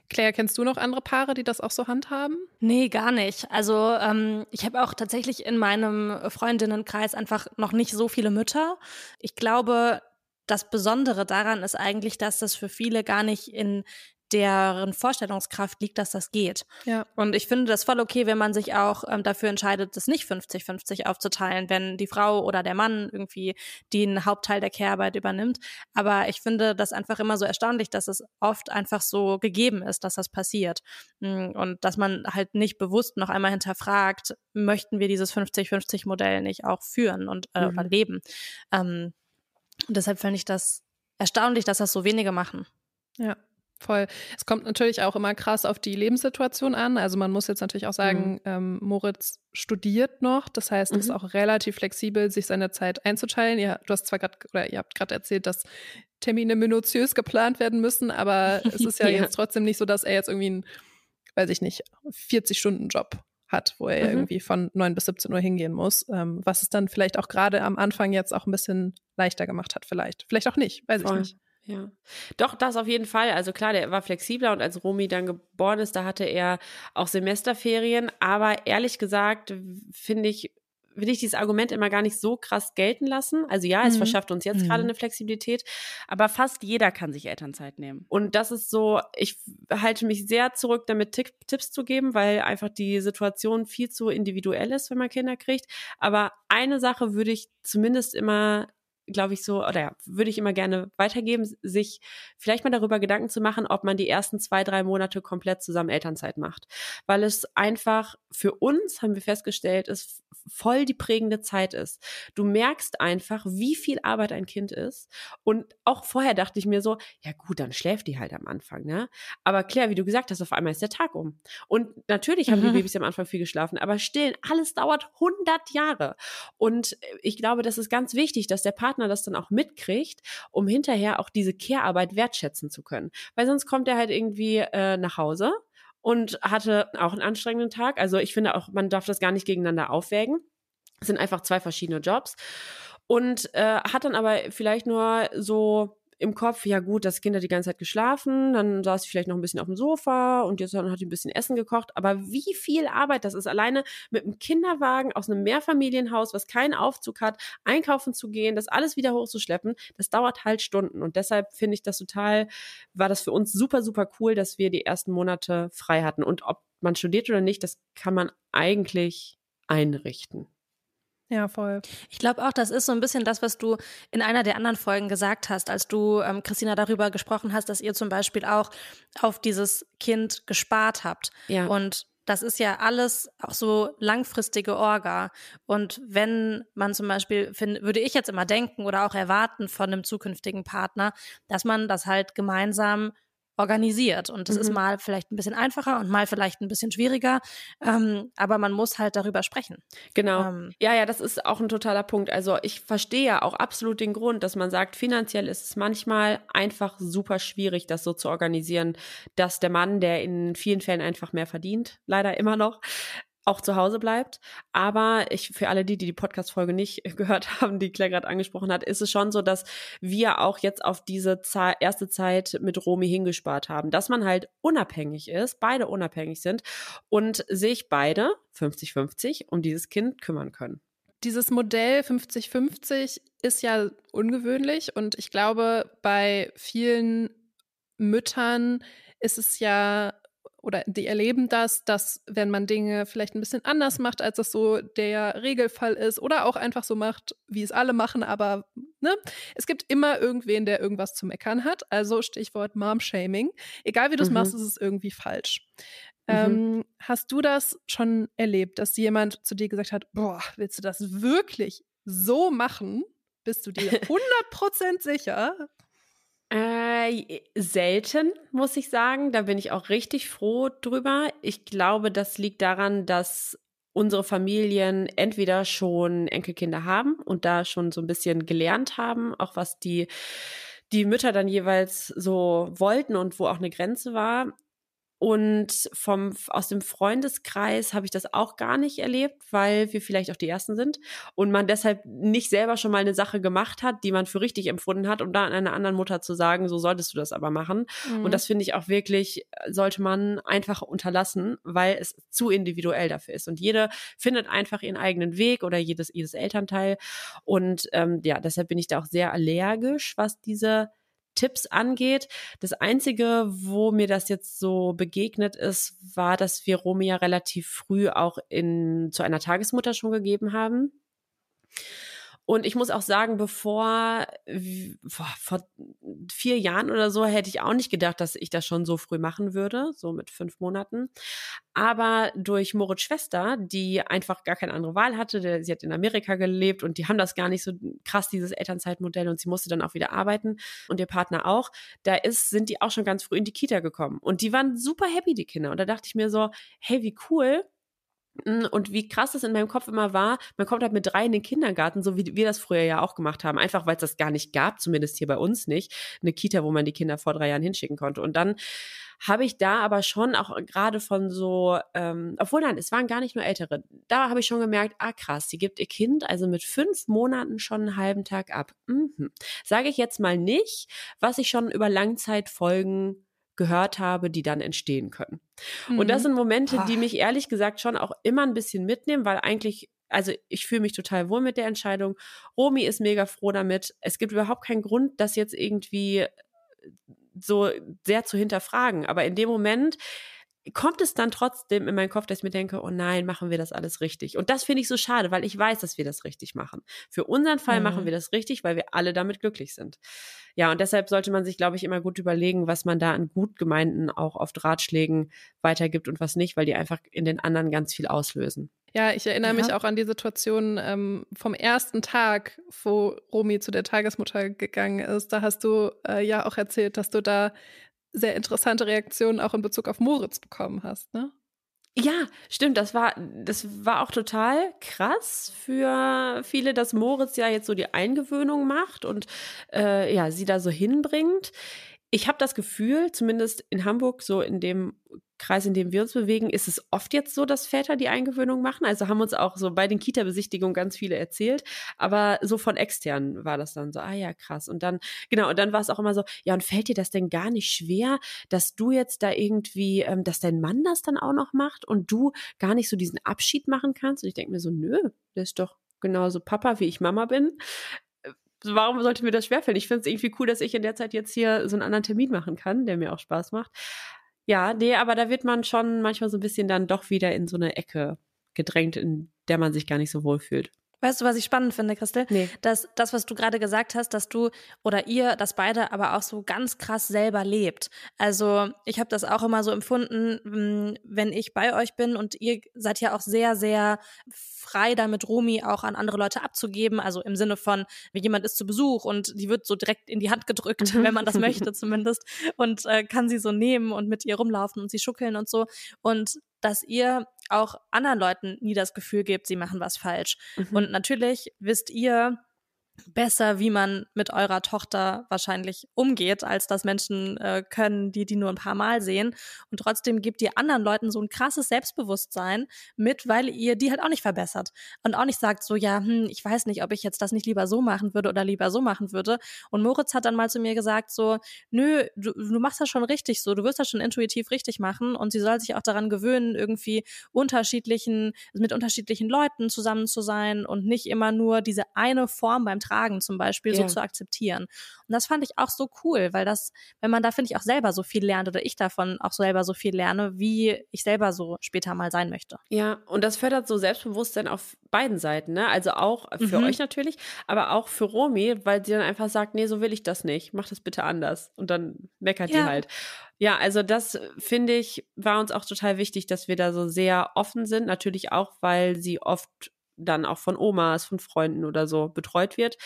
Claire, kennst du noch andere Paare, die das auch so handhaben? Nee, gar nicht. Also ähm, ich habe auch tatsächlich in meinem Freundinnenkreis einfach noch nicht so viele Mütter. Ich glaube, das Besondere daran ist eigentlich, dass das für viele gar nicht in deren Vorstellungskraft liegt, dass das geht. Ja. Und ich finde das voll okay, wenn man sich auch ähm, dafür entscheidet, das nicht 50-50 aufzuteilen, wenn die Frau oder der Mann irgendwie den Hauptteil der Care-Arbeit übernimmt. Aber ich finde das einfach immer so erstaunlich, dass es oft einfach so gegeben ist, dass das passiert. Mm, und dass man halt nicht bewusst noch einmal hinterfragt, möchten wir dieses 50-50-Modell nicht auch führen und äh, mhm. leben. Ähm, und deshalb finde ich das erstaunlich, dass das so wenige machen. Ja. Voll. Es kommt natürlich auch immer krass auf die Lebenssituation an. Also man muss jetzt natürlich auch sagen, mhm. ähm, Moritz studiert noch. Das heißt, mhm. ist auch relativ flexibel, sich seine Zeit einzuteilen. Ja, du hast zwar gerade oder ihr habt gerade erzählt, dass Termine minutiös geplant werden müssen, aber es ist ja, ja, jetzt trotzdem nicht so, dass er jetzt irgendwie einen, weiß ich nicht, 40-Stunden-Job hat, wo er mhm. irgendwie von 9 bis 17 Uhr hingehen muss, ähm, was es dann vielleicht auch gerade am Anfang jetzt auch ein bisschen leichter gemacht hat, vielleicht. Vielleicht auch nicht, weiß Voll. ich nicht. Ja, doch, das auf jeden Fall. Also klar, der war flexibler und als Romy dann geboren ist, da hatte er auch Semesterferien. Aber ehrlich gesagt, finde ich, will ich dieses Argument immer gar nicht so krass gelten lassen. Also ja, es mhm. verschafft uns jetzt mhm. gerade eine Flexibilität, aber fast jeder kann sich Elternzeit nehmen. Und das ist so, ich halte mich sehr zurück, damit Tipps zu geben, weil einfach die Situation viel zu individuell ist, wenn man Kinder kriegt. Aber eine Sache würde ich zumindest immer glaube ich, so, oder ja, würde ich immer gerne weitergeben, sich vielleicht mal darüber Gedanken zu machen, ob man die ersten zwei, drei Monate komplett zusammen Elternzeit macht. Weil es einfach für uns, haben wir festgestellt, ist voll die prägende Zeit ist. Du merkst einfach, wie viel Arbeit ein Kind ist. Und auch vorher dachte ich mir so, ja gut, dann schläft die halt am Anfang, ne? Aber Claire, wie du gesagt hast, auf einmal ist der Tag um. Und natürlich haben mhm. die Babys am Anfang viel geschlafen, aber stillen, alles dauert 100 Jahre. Und ich glaube, das ist ganz wichtig, dass der Partner das dann auch mitkriegt, um hinterher auch diese Care-Arbeit wertschätzen zu können. Weil sonst kommt er halt irgendwie äh, nach Hause und hatte auch einen anstrengenden Tag. Also ich finde auch, man darf das gar nicht gegeneinander aufwägen. Es sind einfach zwei verschiedene Jobs. Und äh, hat dann aber vielleicht nur so im Kopf, ja gut, das Kind hat die ganze Zeit geschlafen, dann saß sie vielleicht noch ein bisschen auf dem Sofa und jetzt hat sie ein bisschen Essen gekocht. Aber wie viel Arbeit das ist, alleine mit einem Kinderwagen aus einem Mehrfamilienhaus, was keinen Aufzug hat, einkaufen zu gehen, das alles wieder hochzuschleppen, das dauert halt Stunden. Und deshalb finde ich das total, war das für uns super, super cool, dass wir die ersten Monate frei hatten. Und ob man studiert oder nicht, das kann man eigentlich einrichten. Ja, voll. Ich glaube auch, das ist so ein bisschen das, was du in einer der anderen Folgen gesagt hast, als du, ähm, Christina, darüber gesprochen hast, dass ihr zum Beispiel auch auf dieses Kind gespart habt. Ja. Und das ist ja alles auch so langfristige Orga. Und wenn man zum Beispiel, find, würde ich jetzt immer denken oder auch erwarten von einem zukünftigen Partner, dass man das halt gemeinsam organisiert. Und das mhm. ist mal vielleicht ein bisschen einfacher und mal vielleicht ein bisschen schwieriger. Ähm, aber man muss halt darüber sprechen. Genau. Ähm, ja, ja, das ist auch ein totaler Punkt. Also ich verstehe ja auch absolut den Grund, dass man sagt, finanziell ist es manchmal einfach super schwierig, das so zu organisieren, dass der Mann, der in vielen Fällen einfach mehr verdient, leider immer noch, auch zu Hause bleibt. Aber ich, für alle die, die die Podcast-Folge nicht gehört haben, die Claire gerade angesprochen hat, ist es schon so, dass wir auch jetzt auf diese erste Zeit mit Romy hingespart haben, dass man halt unabhängig ist, beide unabhängig sind und sich beide 50-50 um dieses Kind kümmern können. Dieses Modell 50-50 ist ja ungewöhnlich und ich glaube, bei vielen Müttern ist es ja oder die erleben das, dass wenn man Dinge vielleicht ein bisschen anders macht, als das so der Regelfall ist oder auch einfach so macht, wie es alle machen, aber ne, es gibt immer irgendwen, der irgendwas zu meckern hat. Also Stichwort Mom-Shaming. Egal wie du es mhm. machst, ist es irgendwie falsch. Mhm. Ähm, hast du das schon erlebt, dass jemand zu dir gesagt hat, boah, willst du das wirklich so machen? Bist du dir 100% sicher? Äh, selten, muss ich sagen. Da bin ich auch richtig froh drüber. Ich glaube, das liegt daran, dass unsere Familien entweder schon Enkelkinder haben und da schon so ein bisschen gelernt haben, auch was die die Mütter dann jeweils so wollten und wo auch eine Grenze war. Und vom, aus dem Freundeskreis habe ich das auch gar nicht erlebt, weil wir vielleicht auch die Ersten sind und man deshalb nicht selber schon mal eine Sache gemacht hat, die man für richtig empfunden hat, um dann einer anderen Mutter zu sagen, so solltest du das aber machen. Mhm. Und das finde ich auch wirklich, sollte man einfach unterlassen, weil es zu individuell dafür ist. Und jede findet einfach ihren eigenen Weg oder jedes, jedes Elternteil. Und ähm, ja, deshalb bin ich da auch sehr allergisch, was diese Tipps angeht. Das Einzige, wo mir das jetzt so begegnet ist, war, dass wir Romy ja relativ früh auch in, zu einer Tagesmutter schon gegeben haben. Und ich muss auch sagen, bevor vor, vier Jahren oder so hätte ich auch nicht gedacht, dass ich das schon so früh machen würde, so mit fünf Monaten. Aber durch Moritz Schwester, die einfach gar keine andere Wahl hatte, sie hat in Amerika gelebt und die haben das gar nicht so krass, dieses Elternzeitmodell und sie musste dann auch wieder arbeiten und ihr Partner auch, da ist, sind die auch schon ganz früh in die Kita gekommen. Und die waren super happy, die Kinder. Und da dachte ich mir so, hey, wie cool, und wie krass das in meinem Kopf immer war, man kommt halt mit drei in den Kindergarten, so wie wir das früher ja auch gemacht haben, einfach weil es das gar nicht gab, zumindest hier bei uns nicht, eine Kita, wo man die Kinder vor drei Jahren hinschicken konnte. Und dann habe ich da aber schon auch gerade von so, ähm, obwohl nein, es waren gar nicht nur Ältere, da habe ich schon gemerkt, ah krass, sie gibt ihr Kind also mit fünf Monaten schon einen halben Tag ab. Mhm. Sage ich jetzt mal nicht, was ich schon über Langzeitfolgen gehört habe, die dann entstehen können. Mhm. Und das mhm. sind Momente, die mich ehrlich gesagt schon auch immer ein bisschen mitnehmen, weil eigentlich also ich fühle mich total wohl mit der Entscheidung. Romy ist mega froh damit. Es gibt überhaupt keinen Grund, das jetzt irgendwie so sehr zu hinterfragen. Aber in dem Moment kommt es dann trotzdem in meinen Kopf, dass ich mir denke, oh nein, machen wir das alles richtig. Und das finde ich so schade, weil ich weiß, dass wir das richtig machen. Für unseren Fall mhm. machen wir das richtig, weil wir alle damit glücklich sind. Ja, und deshalb sollte man sich, glaube ich, immer gut überlegen, was man da an gut gemeinten auch oft Ratschlägen weitergibt und was nicht, weil die einfach in den anderen ganz viel auslösen. Ja, ich erinnere ja. mich auch an die Situation ähm, vom ersten Tag, wo Romy zu der Tagesmutter gegangen ist. Da hast du äh, ja auch erzählt, dass du da sehr interessante Reaktionen auch in Bezug auf Moritz bekommen hast, ne? Ja, stimmt. Das war, das war auch total krass für viele, dass Moritz ja jetzt so die Eingewöhnung macht und äh, ja, sie da so hinbringt. Ich habe das Gefühl, zumindest in Hamburg, so in dem Kreis, in dem wir uns bewegen, ist es oft jetzt so, dass Väter die Eingewöhnung machen. Also haben uns auch so bei den Kita-Besichtigungen ganz viele erzählt. Aber so von extern war das dann so, ah ja, krass. Und dann, genau, und dann war es auch immer so, ja, und fällt dir das denn gar nicht schwer, dass du jetzt da irgendwie, ähm, dass dein Mann das dann auch noch macht und du gar nicht so diesen Abschied machen kannst? Und ich denke mir so, nö, der ist doch genauso Papa, wie ich Mama bin warum sollte mir das schwerfallen? Ich finde es irgendwie cool, dass ich in der Zeit jetzt hier so einen anderen Termin machen kann, der mir auch Spaß macht. Ja, nee, aber da wird man schon manchmal so ein bisschen dann doch wieder in so eine Ecke gedrängt, in der man sich gar nicht so wohl fühlt. Weißt du, was ich spannend finde, Christel? Nee. Dass das, was du gerade gesagt hast, dass du oder ihr, dass beide aber auch so ganz krass selber lebt. Also ich habe das auch immer so empfunden, hm, wenn ich bei euch bin und ihr seid ja auch sehr, sehr frei damit, Romi auch an andere Leute abzugeben. Also im Sinne von, jemand ist zu Besuch und die wird so direkt in die Hand gedrückt, wenn man das möchte zumindest, und äh, kann sie so nehmen und mit ihr rumlaufen und sie schuckeln und so. Und dass ihr auch anderen Leuten nie das Gefühl gebt, sie machen was falsch. Mhm. Und natürlich wisst ihr, besser, wie man mit eurer Tochter wahrscheinlich umgeht, als das Menschen äh, können, die die nur ein paar Mal sehen. Und trotzdem gibt ihr anderen Leuten so ein krasses Selbstbewusstsein mit, weil ihr die halt auch nicht verbessert und auch nicht sagt so, ja, hm, ich weiß nicht, ob ich jetzt das nicht lieber so machen würde oder lieber so machen würde. Und Moritz hat dann mal zu mir gesagt so, nö, du, du machst das schon richtig so, du wirst das schon intuitiv richtig machen und sie soll sich auch daran gewöhnen, irgendwie unterschiedlichen, mit unterschiedlichen Leuten zusammen zu sein und nicht immer nur diese eine Form beim Tragen zum Beispiel ja. so zu akzeptieren. Und das fand ich auch so cool, weil das, wenn man da, finde ich, auch selber so viel lernt oder ich davon auch selber so viel lerne, wie ich selber so später mal sein möchte. Ja, und das fördert so Selbstbewusstsein auf beiden Seiten, ne? Also auch für mhm. euch natürlich, aber auch für Romy, weil sie dann einfach sagt, nee, so will ich das nicht, mach das bitte anders. Und dann meckert ja. die halt. Ja, also das finde ich, war uns auch total wichtig, dass wir da so sehr offen sind. Natürlich auch, weil sie oft dann auch von Omas, von Freunden oder so betreut wird.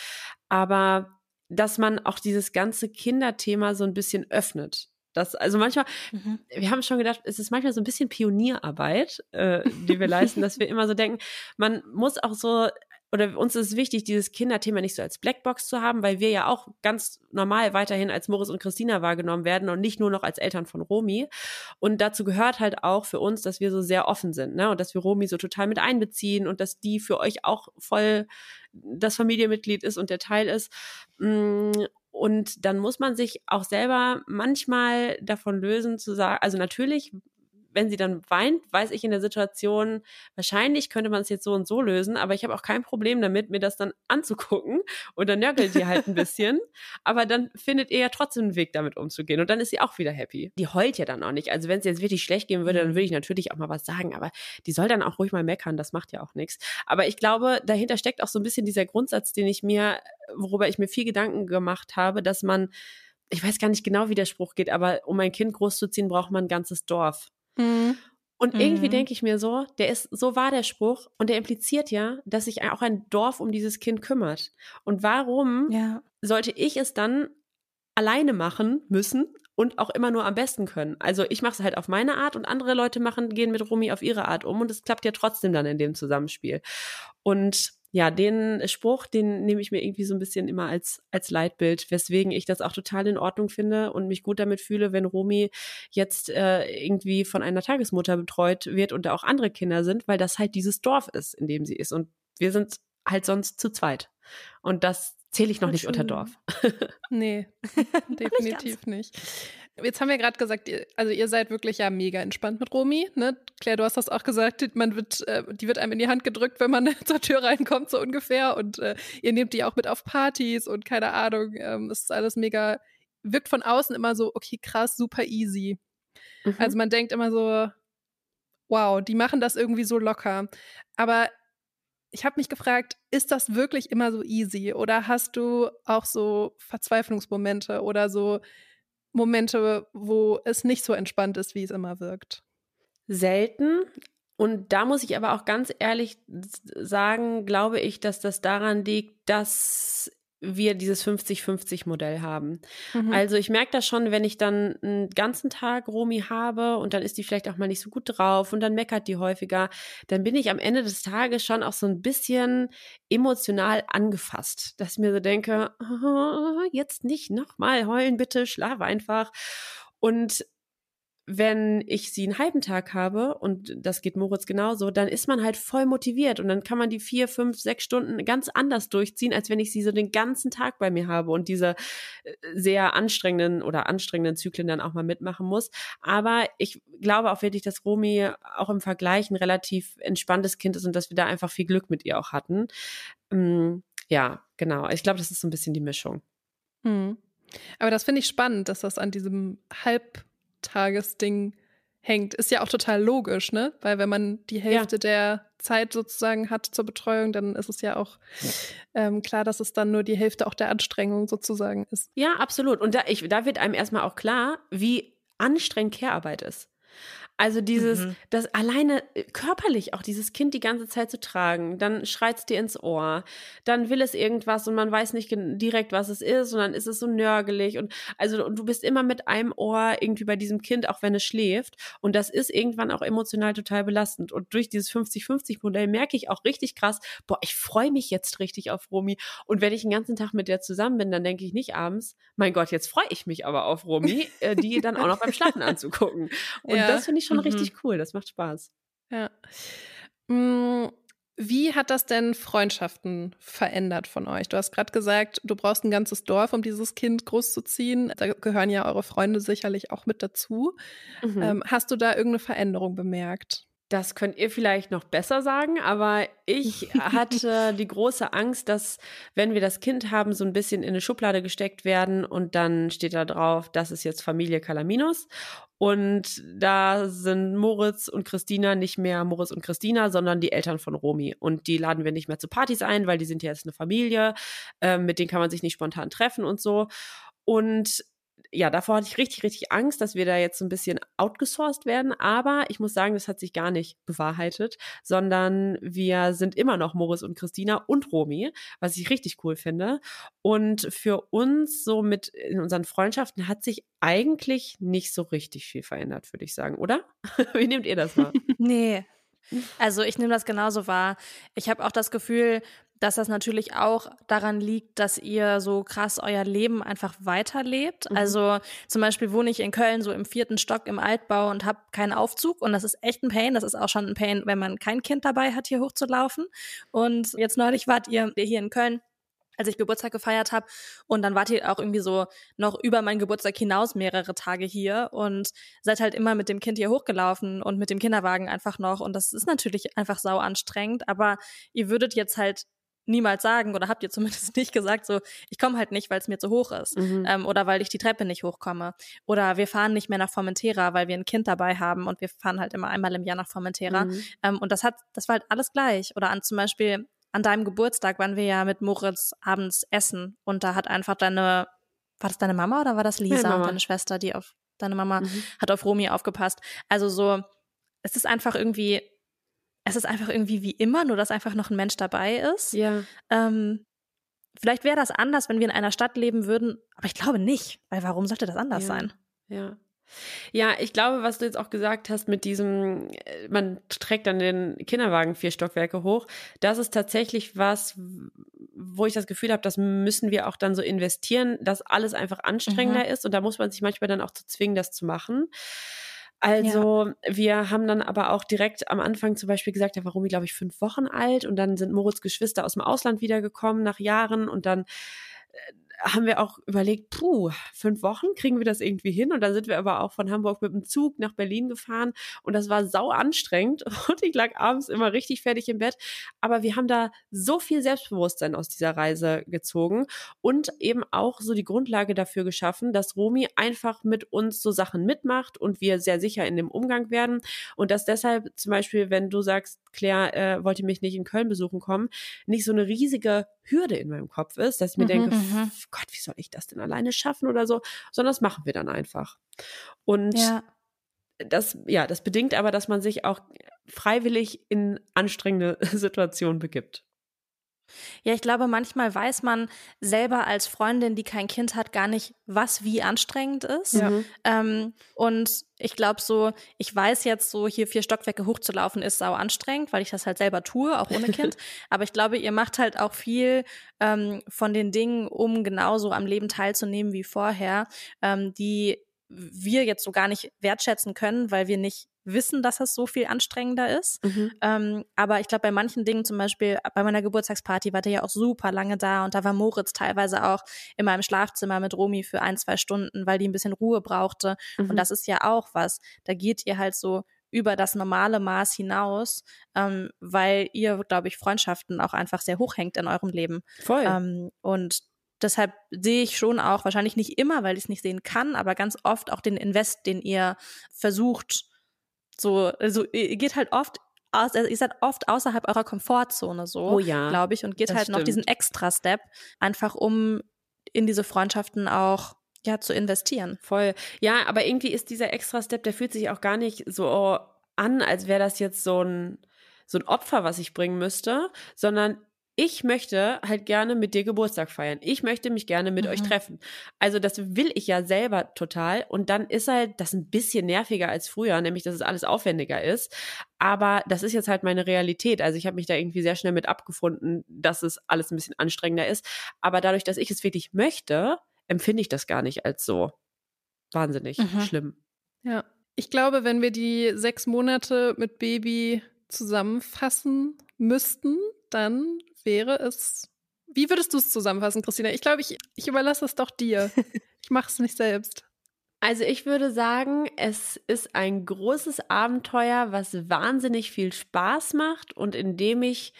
Aber dass man auch dieses ganze Kinderthema so ein bisschen öffnet. Das, also manchmal, mhm. wir haben schon gedacht, es ist manchmal so ein bisschen Pionierarbeit, äh, die wir leisten, dass wir immer so denken, man muss auch so oder uns ist wichtig, dieses Kinderthema nicht so als Blackbox zu haben, weil wir ja auch ganz normal weiterhin als Moritz und Christina wahrgenommen werden und nicht nur noch als Eltern von Romy. Und dazu gehört halt auch für uns, dass wir so sehr offen sind, ne? Und dass wir Romy so total mit einbeziehen und dass die für euch auch voll das Familienmitglied ist und der Teil ist. Mm, und dann muss man sich auch selber manchmal davon lösen zu sagen, also natürlich wenn sie dann weint, weiß ich in der Situation, wahrscheinlich könnte man es jetzt so und so lösen, aber ich habe auch kein Problem damit, mir das dann anzugucken und dann nörgelt sie halt ein bisschen, aber dann findet ihr ja trotzdem einen Weg, damit umzugehen und dann ist sie auch wieder happy. Die heult ja dann auch nicht. Also wenn es jetzt wirklich schlecht gehen würde, dann mhm. würde ich natürlich auch mal was sagen, aber die soll dann auch ruhig mal meckern, das macht ja auch nichts. Aber ich glaube, dahinter steckt auch so ein bisschen dieser Grundsatz, den ich mir, worüber ich mir viel Gedanken gemacht habe, dass man ich weiß gar nicht genau, wie der Spruch geht, aber um ein Kind großzuziehen, braucht man ein ganzes Dorf. Mhm. Und irgendwie mhm. denke ich mir so, der ist, so war der Spruch und der impliziert ja, dass sich auch ein Dorf um dieses Kind kümmert. Und warum ja. sollte ich es dann alleine machen müssen und auch immer nur am besten können? Also ich mache es halt auf meine Art und andere Leute machen, gehen mit Rumi auf ihre Art um und es klappt ja trotzdem dann in dem Zusammenspiel. Und ja, den Spruch, den nehme ich mir irgendwie so ein bisschen immer als, als Leitbild, weswegen ich das auch total in Ordnung finde und mich gut damit fühle, wenn Romy jetzt äh, irgendwie von einer Tagesmutter betreut wird und da auch andere Kinder sind, weil das halt dieses Dorf ist, in dem sie ist. Und wir sind halt sonst zu zweit. Und das zähle ich noch nicht unter Dorf. Nee, definitiv nicht. Jetzt haben wir gerade gesagt, also ihr seid wirklich ja mega entspannt mit Romi, ne? Claire, du hast das auch gesagt, man wird, äh, die wird einem in die Hand gedrückt, wenn man zur Tür reinkommt, so ungefähr. Und äh, ihr nehmt die auch mit auf Partys und keine Ahnung, ähm, ist alles mega, wirkt von außen immer so, okay, krass, super easy. Mhm. Also man denkt immer so, wow, die machen das irgendwie so locker. Aber ich habe mich gefragt, ist das wirklich immer so easy oder hast du auch so Verzweiflungsmomente oder so Momente, wo es nicht so entspannt ist, wie es immer wirkt? Selten. Und da muss ich aber auch ganz ehrlich sagen, glaube ich, dass das daran liegt, dass wir dieses 50-50-Modell haben. Mhm. Also ich merke das schon, wenn ich dann einen ganzen Tag Romi habe und dann ist die vielleicht auch mal nicht so gut drauf und dann meckert die häufiger, dann bin ich am Ende des Tages schon auch so ein bisschen emotional angefasst, dass ich mir so denke, oh, jetzt nicht nochmal heulen, bitte, schlaf einfach. Und wenn ich sie einen halben Tag habe, und das geht Moritz genauso, dann ist man halt voll motiviert und dann kann man die vier, fünf, sechs Stunden ganz anders durchziehen, als wenn ich sie so den ganzen Tag bei mir habe und diese äh, sehr anstrengenden oder anstrengenden Zyklen dann auch mal mitmachen muss. Aber ich glaube auch wirklich, dass Romy auch im Vergleich ein relativ entspanntes Kind ist und dass wir da einfach viel Glück mit ihr auch hatten. Mm, ja, genau. Ich glaube, das ist so ein bisschen die Mischung. Hm. Aber das finde ich spannend, dass das an diesem halb Tagesding hängt. Ist ja auch total logisch, ne? Weil wenn man die Hälfte ja. der Zeit sozusagen hat zur Betreuung, dann ist es ja auch ähm, klar, dass es dann nur die Hälfte auch der Anstrengung sozusagen ist. Ja, absolut. Und da, ich, da wird einem erstmal auch klar, wie anstrengend Care-Arbeit ist. Also dieses, mhm. das alleine äh, körperlich auch dieses Kind die ganze Zeit zu tragen, dann schreit es dir ins Ohr, dann will es irgendwas und man weiß nicht direkt, was es ist und dann ist es so nörgelig und also und du bist immer mit einem Ohr irgendwie bei diesem Kind, auch wenn es schläft und das ist irgendwann auch emotional total belastend und durch dieses 50-50 Modell merke ich auch richtig krass, boah, ich freue mich jetzt richtig auf Romy und wenn ich den ganzen Tag mit der zusammen bin, dann denke ich nicht abends, mein Gott, jetzt freue ich mich aber auf Romy, äh, die dann auch noch beim Schlafen anzugucken und ja. das finde ich schon mhm. richtig cool. Das macht Spaß. Ja. Mm, wie hat das denn Freundschaften verändert von euch? Du hast gerade gesagt, du brauchst ein ganzes Dorf, um dieses Kind großzuziehen. Da gehören ja eure Freunde sicherlich auch mit dazu. Mhm. Ähm, hast du da irgendeine Veränderung bemerkt? Das könnt ihr vielleicht noch besser sagen, aber ich hatte die große Angst, dass wenn wir das Kind haben, so ein bisschen in eine Schublade gesteckt werden und dann steht da drauf, das ist jetzt Familie Calaminos und da sind Moritz und Christina nicht mehr Moritz und Christina, sondern die Eltern von Romy. Und die laden wir nicht mehr zu Partys ein, weil die sind ja jetzt eine Familie, äh, mit denen kann man sich nicht spontan treffen und so. Und ja, davor hatte ich richtig, richtig Angst, dass wir da jetzt so ein bisschen outgesourced werden. Aber ich muss sagen, das hat sich gar nicht bewahrheitet, sondern wir sind immer noch Moritz und Christina und Romy, was ich richtig cool finde. Und für uns so mit in unseren Freundschaften hat sich eigentlich nicht so richtig viel verändert, würde ich sagen, oder? Wie nehmt ihr das mal? nee, also ich nehme das genauso wahr. Ich habe auch das Gefühl, dass das natürlich auch daran liegt, dass ihr so krass euer Leben einfach weiterlebt. Mhm. Also zum Beispiel wohne ich in Köln so im vierten Stock im Altbau und habe keinen Aufzug und das ist echt ein Pain. Das ist auch schon ein Pain, wenn man kein Kind dabei hat, hier hochzulaufen. Und jetzt neulich wart ihr hier in Köln als ich Geburtstag gefeiert habe. Und dann wart ihr auch irgendwie so noch über meinen Geburtstag hinaus mehrere Tage hier und seid halt immer mit dem Kind hier hochgelaufen und mit dem Kinderwagen einfach noch. Und das ist natürlich einfach sau anstrengend, aber ihr würdet jetzt halt niemals sagen oder habt ihr zumindest nicht gesagt, so ich komme halt nicht, weil es mir zu hoch ist mhm. ähm, oder weil ich die Treppe nicht hochkomme oder wir fahren nicht mehr nach Formentera, weil wir ein Kind dabei haben und wir fahren halt immer einmal im Jahr nach Formentera mhm. ähm, und das hat, das war halt alles gleich oder an zum Beispiel an deinem Geburtstag waren wir ja mit Moritz abends essen und da hat einfach deine, war das deine Mama oder war das Lisa, deine Schwester, die auf deine Mama mhm. hat auf Romy aufgepasst. Also so, es ist einfach irgendwie es ist einfach irgendwie wie immer, nur dass einfach noch ein Mensch dabei ist. Ja. Ähm, vielleicht wäre das anders, wenn wir in einer Stadt leben würden, aber ich glaube nicht, weil warum sollte das anders ja. sein? Ja. Ja, ich glaube, was du jetzt auch gesagt hast mit diesem, äh, man trägt dann den Kinderwagen vier Stockwerke hoch, das ist tatsächlich was, wo ich das Gefühl habe, das müssen wir auch dann so investieren, dass alles einfach anstrengender mhm. ist und da muss man sich manchmal dann auch zu zwingen, das zu machen. Also ja. wir haben dann aber auch direkt am Anfang zum Beispiel gesagt, da war Romy, glaube ich, fünf Wochen alt und dann sind Moritz Geschwister aus dem Ausland wiedergekommen nach Jahren und dann äh, haben wir auch überlegt, puh, fünf Wochen kriegen wir das irgendwie hin. Und dann sind wir aber auch von Hamburg mit dem Zug nach Berlin gefahren und das war sau anstrengend und ich lag abends immer richtig fertig im Bett. Aber wir haben da so viel Selbstbewusstsein aus dieser Reise gezogen und eben auch so die Grundlage dafür geschaffen, dass Romy einfach mit uns so Sachen mitmacht und wir sehr sicher in dem Umgang werden und dass deshalb zum Beispiel, wenn du sagst, Claire äh, wollte mich nicht in Köln besuchen kommen, nicht so eine riesige Hürde in meinem Kopf ist, dass ich mir mhm, denke, mhm. Gott, wie soll ich das denn alleine schaffen oder so, sondern das machen wir dann einfach. Und ja. das, ja, das bedingt aber, dass man sich auch freiwillig in anstrengende Situationen begibt. Ja, ich glaube, manchmal weiß man selber als Freundin, die kein Kind hat, gar nicht, was wie anstrengend ist. Ja. Mhm. Ähm, und ich glaube so, ich weiß jetzt so, hier vier Stockwerke hochzulaufen ist sau anstrengend, weil ich das halt selber tue, auch ohne Kind. Aber ich glaube, ihr macht halt auch viel ähm, von den Dingen, um genauso am Leben teilzunehmen wie vorher, ähm, die wir jetzt so gar nicht wertschätzen können, weil wir nicht wissen, dass es so viel anstrengender ist. Mhm. Ähm, aber ich glaube, bei manchen Dingen, zum Beispiel bei meiner Geburtstagsparty, war der ja auch super lange da und da war Moritz teilweise auch immer im Schlafzimmer mit Romy für ein, zwei Stunden, weil die ein bisschen Ruhe brauchte. Mhm. Und das ist ja auch was. Da geht ihr halt so über das normale Maß hinaus, ähm, weil ihr, glaube ich, Freundschaften auch einfach sehr hoch hängt in eurem Leben. Voll. Ähm, und deshalb sehe ich schon auch, wahrscheinlich nicht immer, weil ich es nicht sehen kann, aber ganz oft auch den Invest, den ihr versucht so, also ihr geht halt oft aus, also ihr seid oft außerhalb eurer Komfortzone so, oh ja, glaube ich, und geht halt stimmt. noch diesen Extra-Step, einfach um in diese Freundschaften auch ja zu investieren. Voll. Ja, aber irgendwie ist dieser Extra-Step, der fühlt sich auch gar nicht so an, als wäre das jetzt so ein so ein Opfer, was ich bringen müsste, sondern ich möchte halt gerne mit dir Geburtstag feiern. Ich möchte mich gerne mit mhm. euch treffen. Also das will ich ja selber total. Und dann ist halt das ein bisschen nerviger als früher, nämlich dass es alles aufwendiger ist. Aber das ist jetzt halt meine Realität. Also ich habe mich da irgendwie sehr schnell mit abgefunden, dass es alles ein bisschen anstrengender ist. Aber dadurch, dass ich es wirklich möchte, empfinde ich das gar nicht als so wahnsinnig mhm. schlimm. Ja. Ich glaube, wenn wir die sechs Monate mit Baby zusammenfassen müssten, dann wäre es. Wie würdest du es zusammenfassen, Christina? Ich glaube, ich, ich überlasse es doch dir. ich mache es nicht selbst. Also ich würde sagen, es ist ein großes Abenteuer, was wahnsinnig viel Spaß macht und in dem ich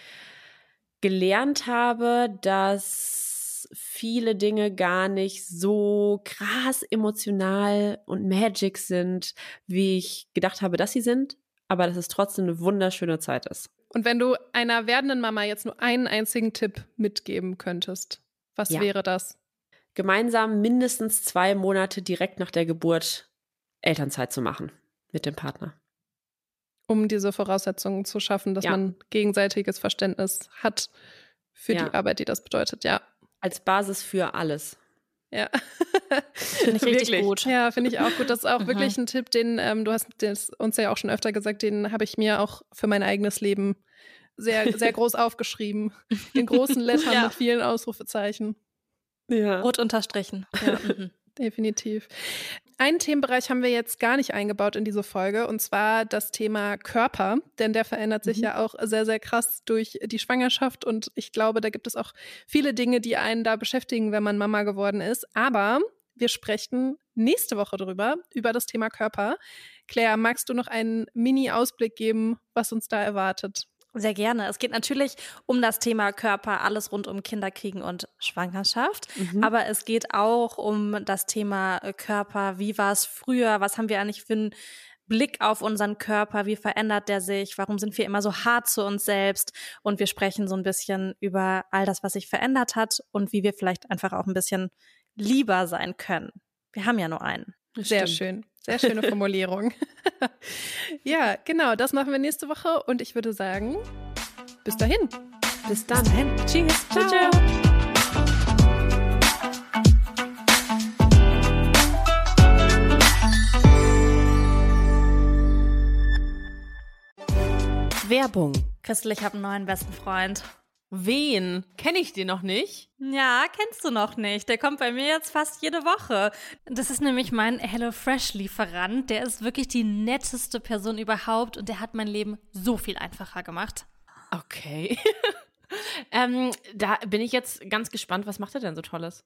gelernt habe, dass viele Dinge gar nicht so krass emotional und magic sind, wie ich gedacht habe, dass sie sind, aber dass es trotzdem eine wunderschöne Zeit ist. Und wenn du einer werdenden Mama jetzt nur einen einzigen Tipp mitgeben könntest, was ja. wäre das? Gemeinsam mindestens zwei Monate direkt nach der Geburt Elternzeit zu machen mit dem Partner. Um diese Voraussetzungen zu schaffen, dass ja. man gegenseitiges Verständnis hat für ja. die Arbeit, die das bedeutet, ja. Als Basis für alles. Ja. Finde ich richtig wirklich. gut. Ja, finde ich auch gut. Das ist auch mhm. wirklich ein Tipp, den ähm, du hast das uns ja auch schon öfter gesagt, den habe ich mir auch für mein eigenes Leben sehr, sehr groß aufgeschrieben. In großen Lettern ja. mit vielen Ausrufezeichen. Ja. Rot unterstrichen. Ja, mhm. definitiv. Einen Themenbereich haben wir jetzt gar nicht eingebaut in diese Folge, und zwar das Thema Körper, denn der verändert sich mhm. ja auch sehr, sehr krass durch die Schwangerschaft. Und ich glaube, da gibt es auch viele Dinge, die einen da beschäftigen, wenn man Mama geworden ist. Aber wir sprechen nächste Woche drüber, über das Thema Körper. Claire, magst du noch einen Mini-Ausblick geben, was uns da erwartet? Sehr gerne. Es geht natürlich um das Thema Körper, alles rund um Kinderkriegen und Schwangerschaft. Mhm. Aber es geht auch um das Thema äh, Körper. Wie war es früher? Was haben wir eigentlich für einen Blick auf unseren Körper? Wie verändert der sich? Warum sind wir immer so hart zu uns selbst? Und wir sprechen so ein bisschen über all das, was sich verändert hat und wie wir vielleicht einfach auch ein bisschen lieber sein können. Wir haben ja nur einen. Sehr schön. Sehr schöne Formulierung. ja, genau, das machen wir nächste Woche und ich würde sagen, bis dahin. Bis dann. Bis dahin. Tschüss. Ciao, ciao. Werbung. Christel, ich habe einen neuen besten Freund. Wen? Kenne ich den noch nicht? Ja, kennst du noch nicht. Der kommt bei mir jetzt fast jede Woche. Das ist nämlich mein HelloFresh-Lieferant. Der ist wirklich die netteste Person überhaupt und der hat mein Leben so viel einfacher gemacht. Okay. ähm, da bin ich jetzt ganz gespannt. Was macht er denn so Tolles?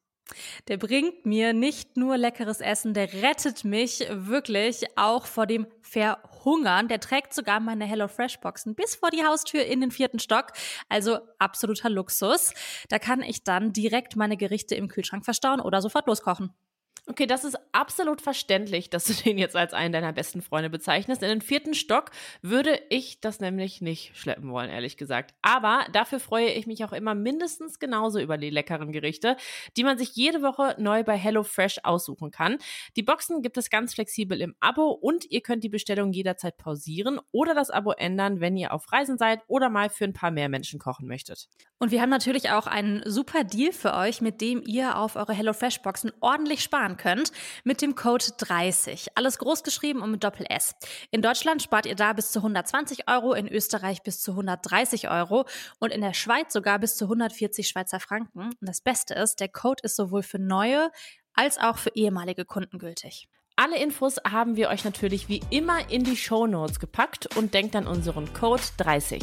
Der bringt mir nicht nur leckeres Essen, der rettet mich wirklich auch vor dem Verhungern. Der trägt sogar meine HelloFresh-Boxen bis vor die Haustür in den vierten Stock. Also absoluter Luxus. Da kann ich dann direkt meine Gerichte im Kühlschrank verstauen oder sofort loskochen. Okay, das ist absolut verständlich, dass du den jetzt als einen deiner besten Freunde bezeichnest. In den vierten Stock würde ich das nämlich nicht schleppen wollen, ehrlich gesagt. Aber dafür freue ich mich auch immer mindestens genauso über die leckeren Gerichte, die man sich jede Woche neu bei HelloFresh aussuchen kann. Die Boxen gibt es ganz flexibel im Abo und ihr könnt die Bestellung jederzeit pausieren oder das Abo ändern, wenn ihr auf Reisen seid oder mal für ein paar mehr Menschen kochen möchtet. Und wir haben natürlich auch einen super Deal für euch, mit dem ihr auf eure HelloFresh-Boxen ordentlich sparen könnt mit dem Code 30. Alles groß geschrieben und mit Doppel S. In Deutschland spart ihr da bis zu 120 Euro, in Österreich bis zu 130 Euro und in der Schweiz sogar bis zu 140 Schweizer Franken. Und das Beste ist, der Code ist sowohl für neue als auch für ehemalige Kunden gültig. Alle Infos haben wir euch natürlich wie immer in die Show Notes gepackt und denkt an unseren Code 30.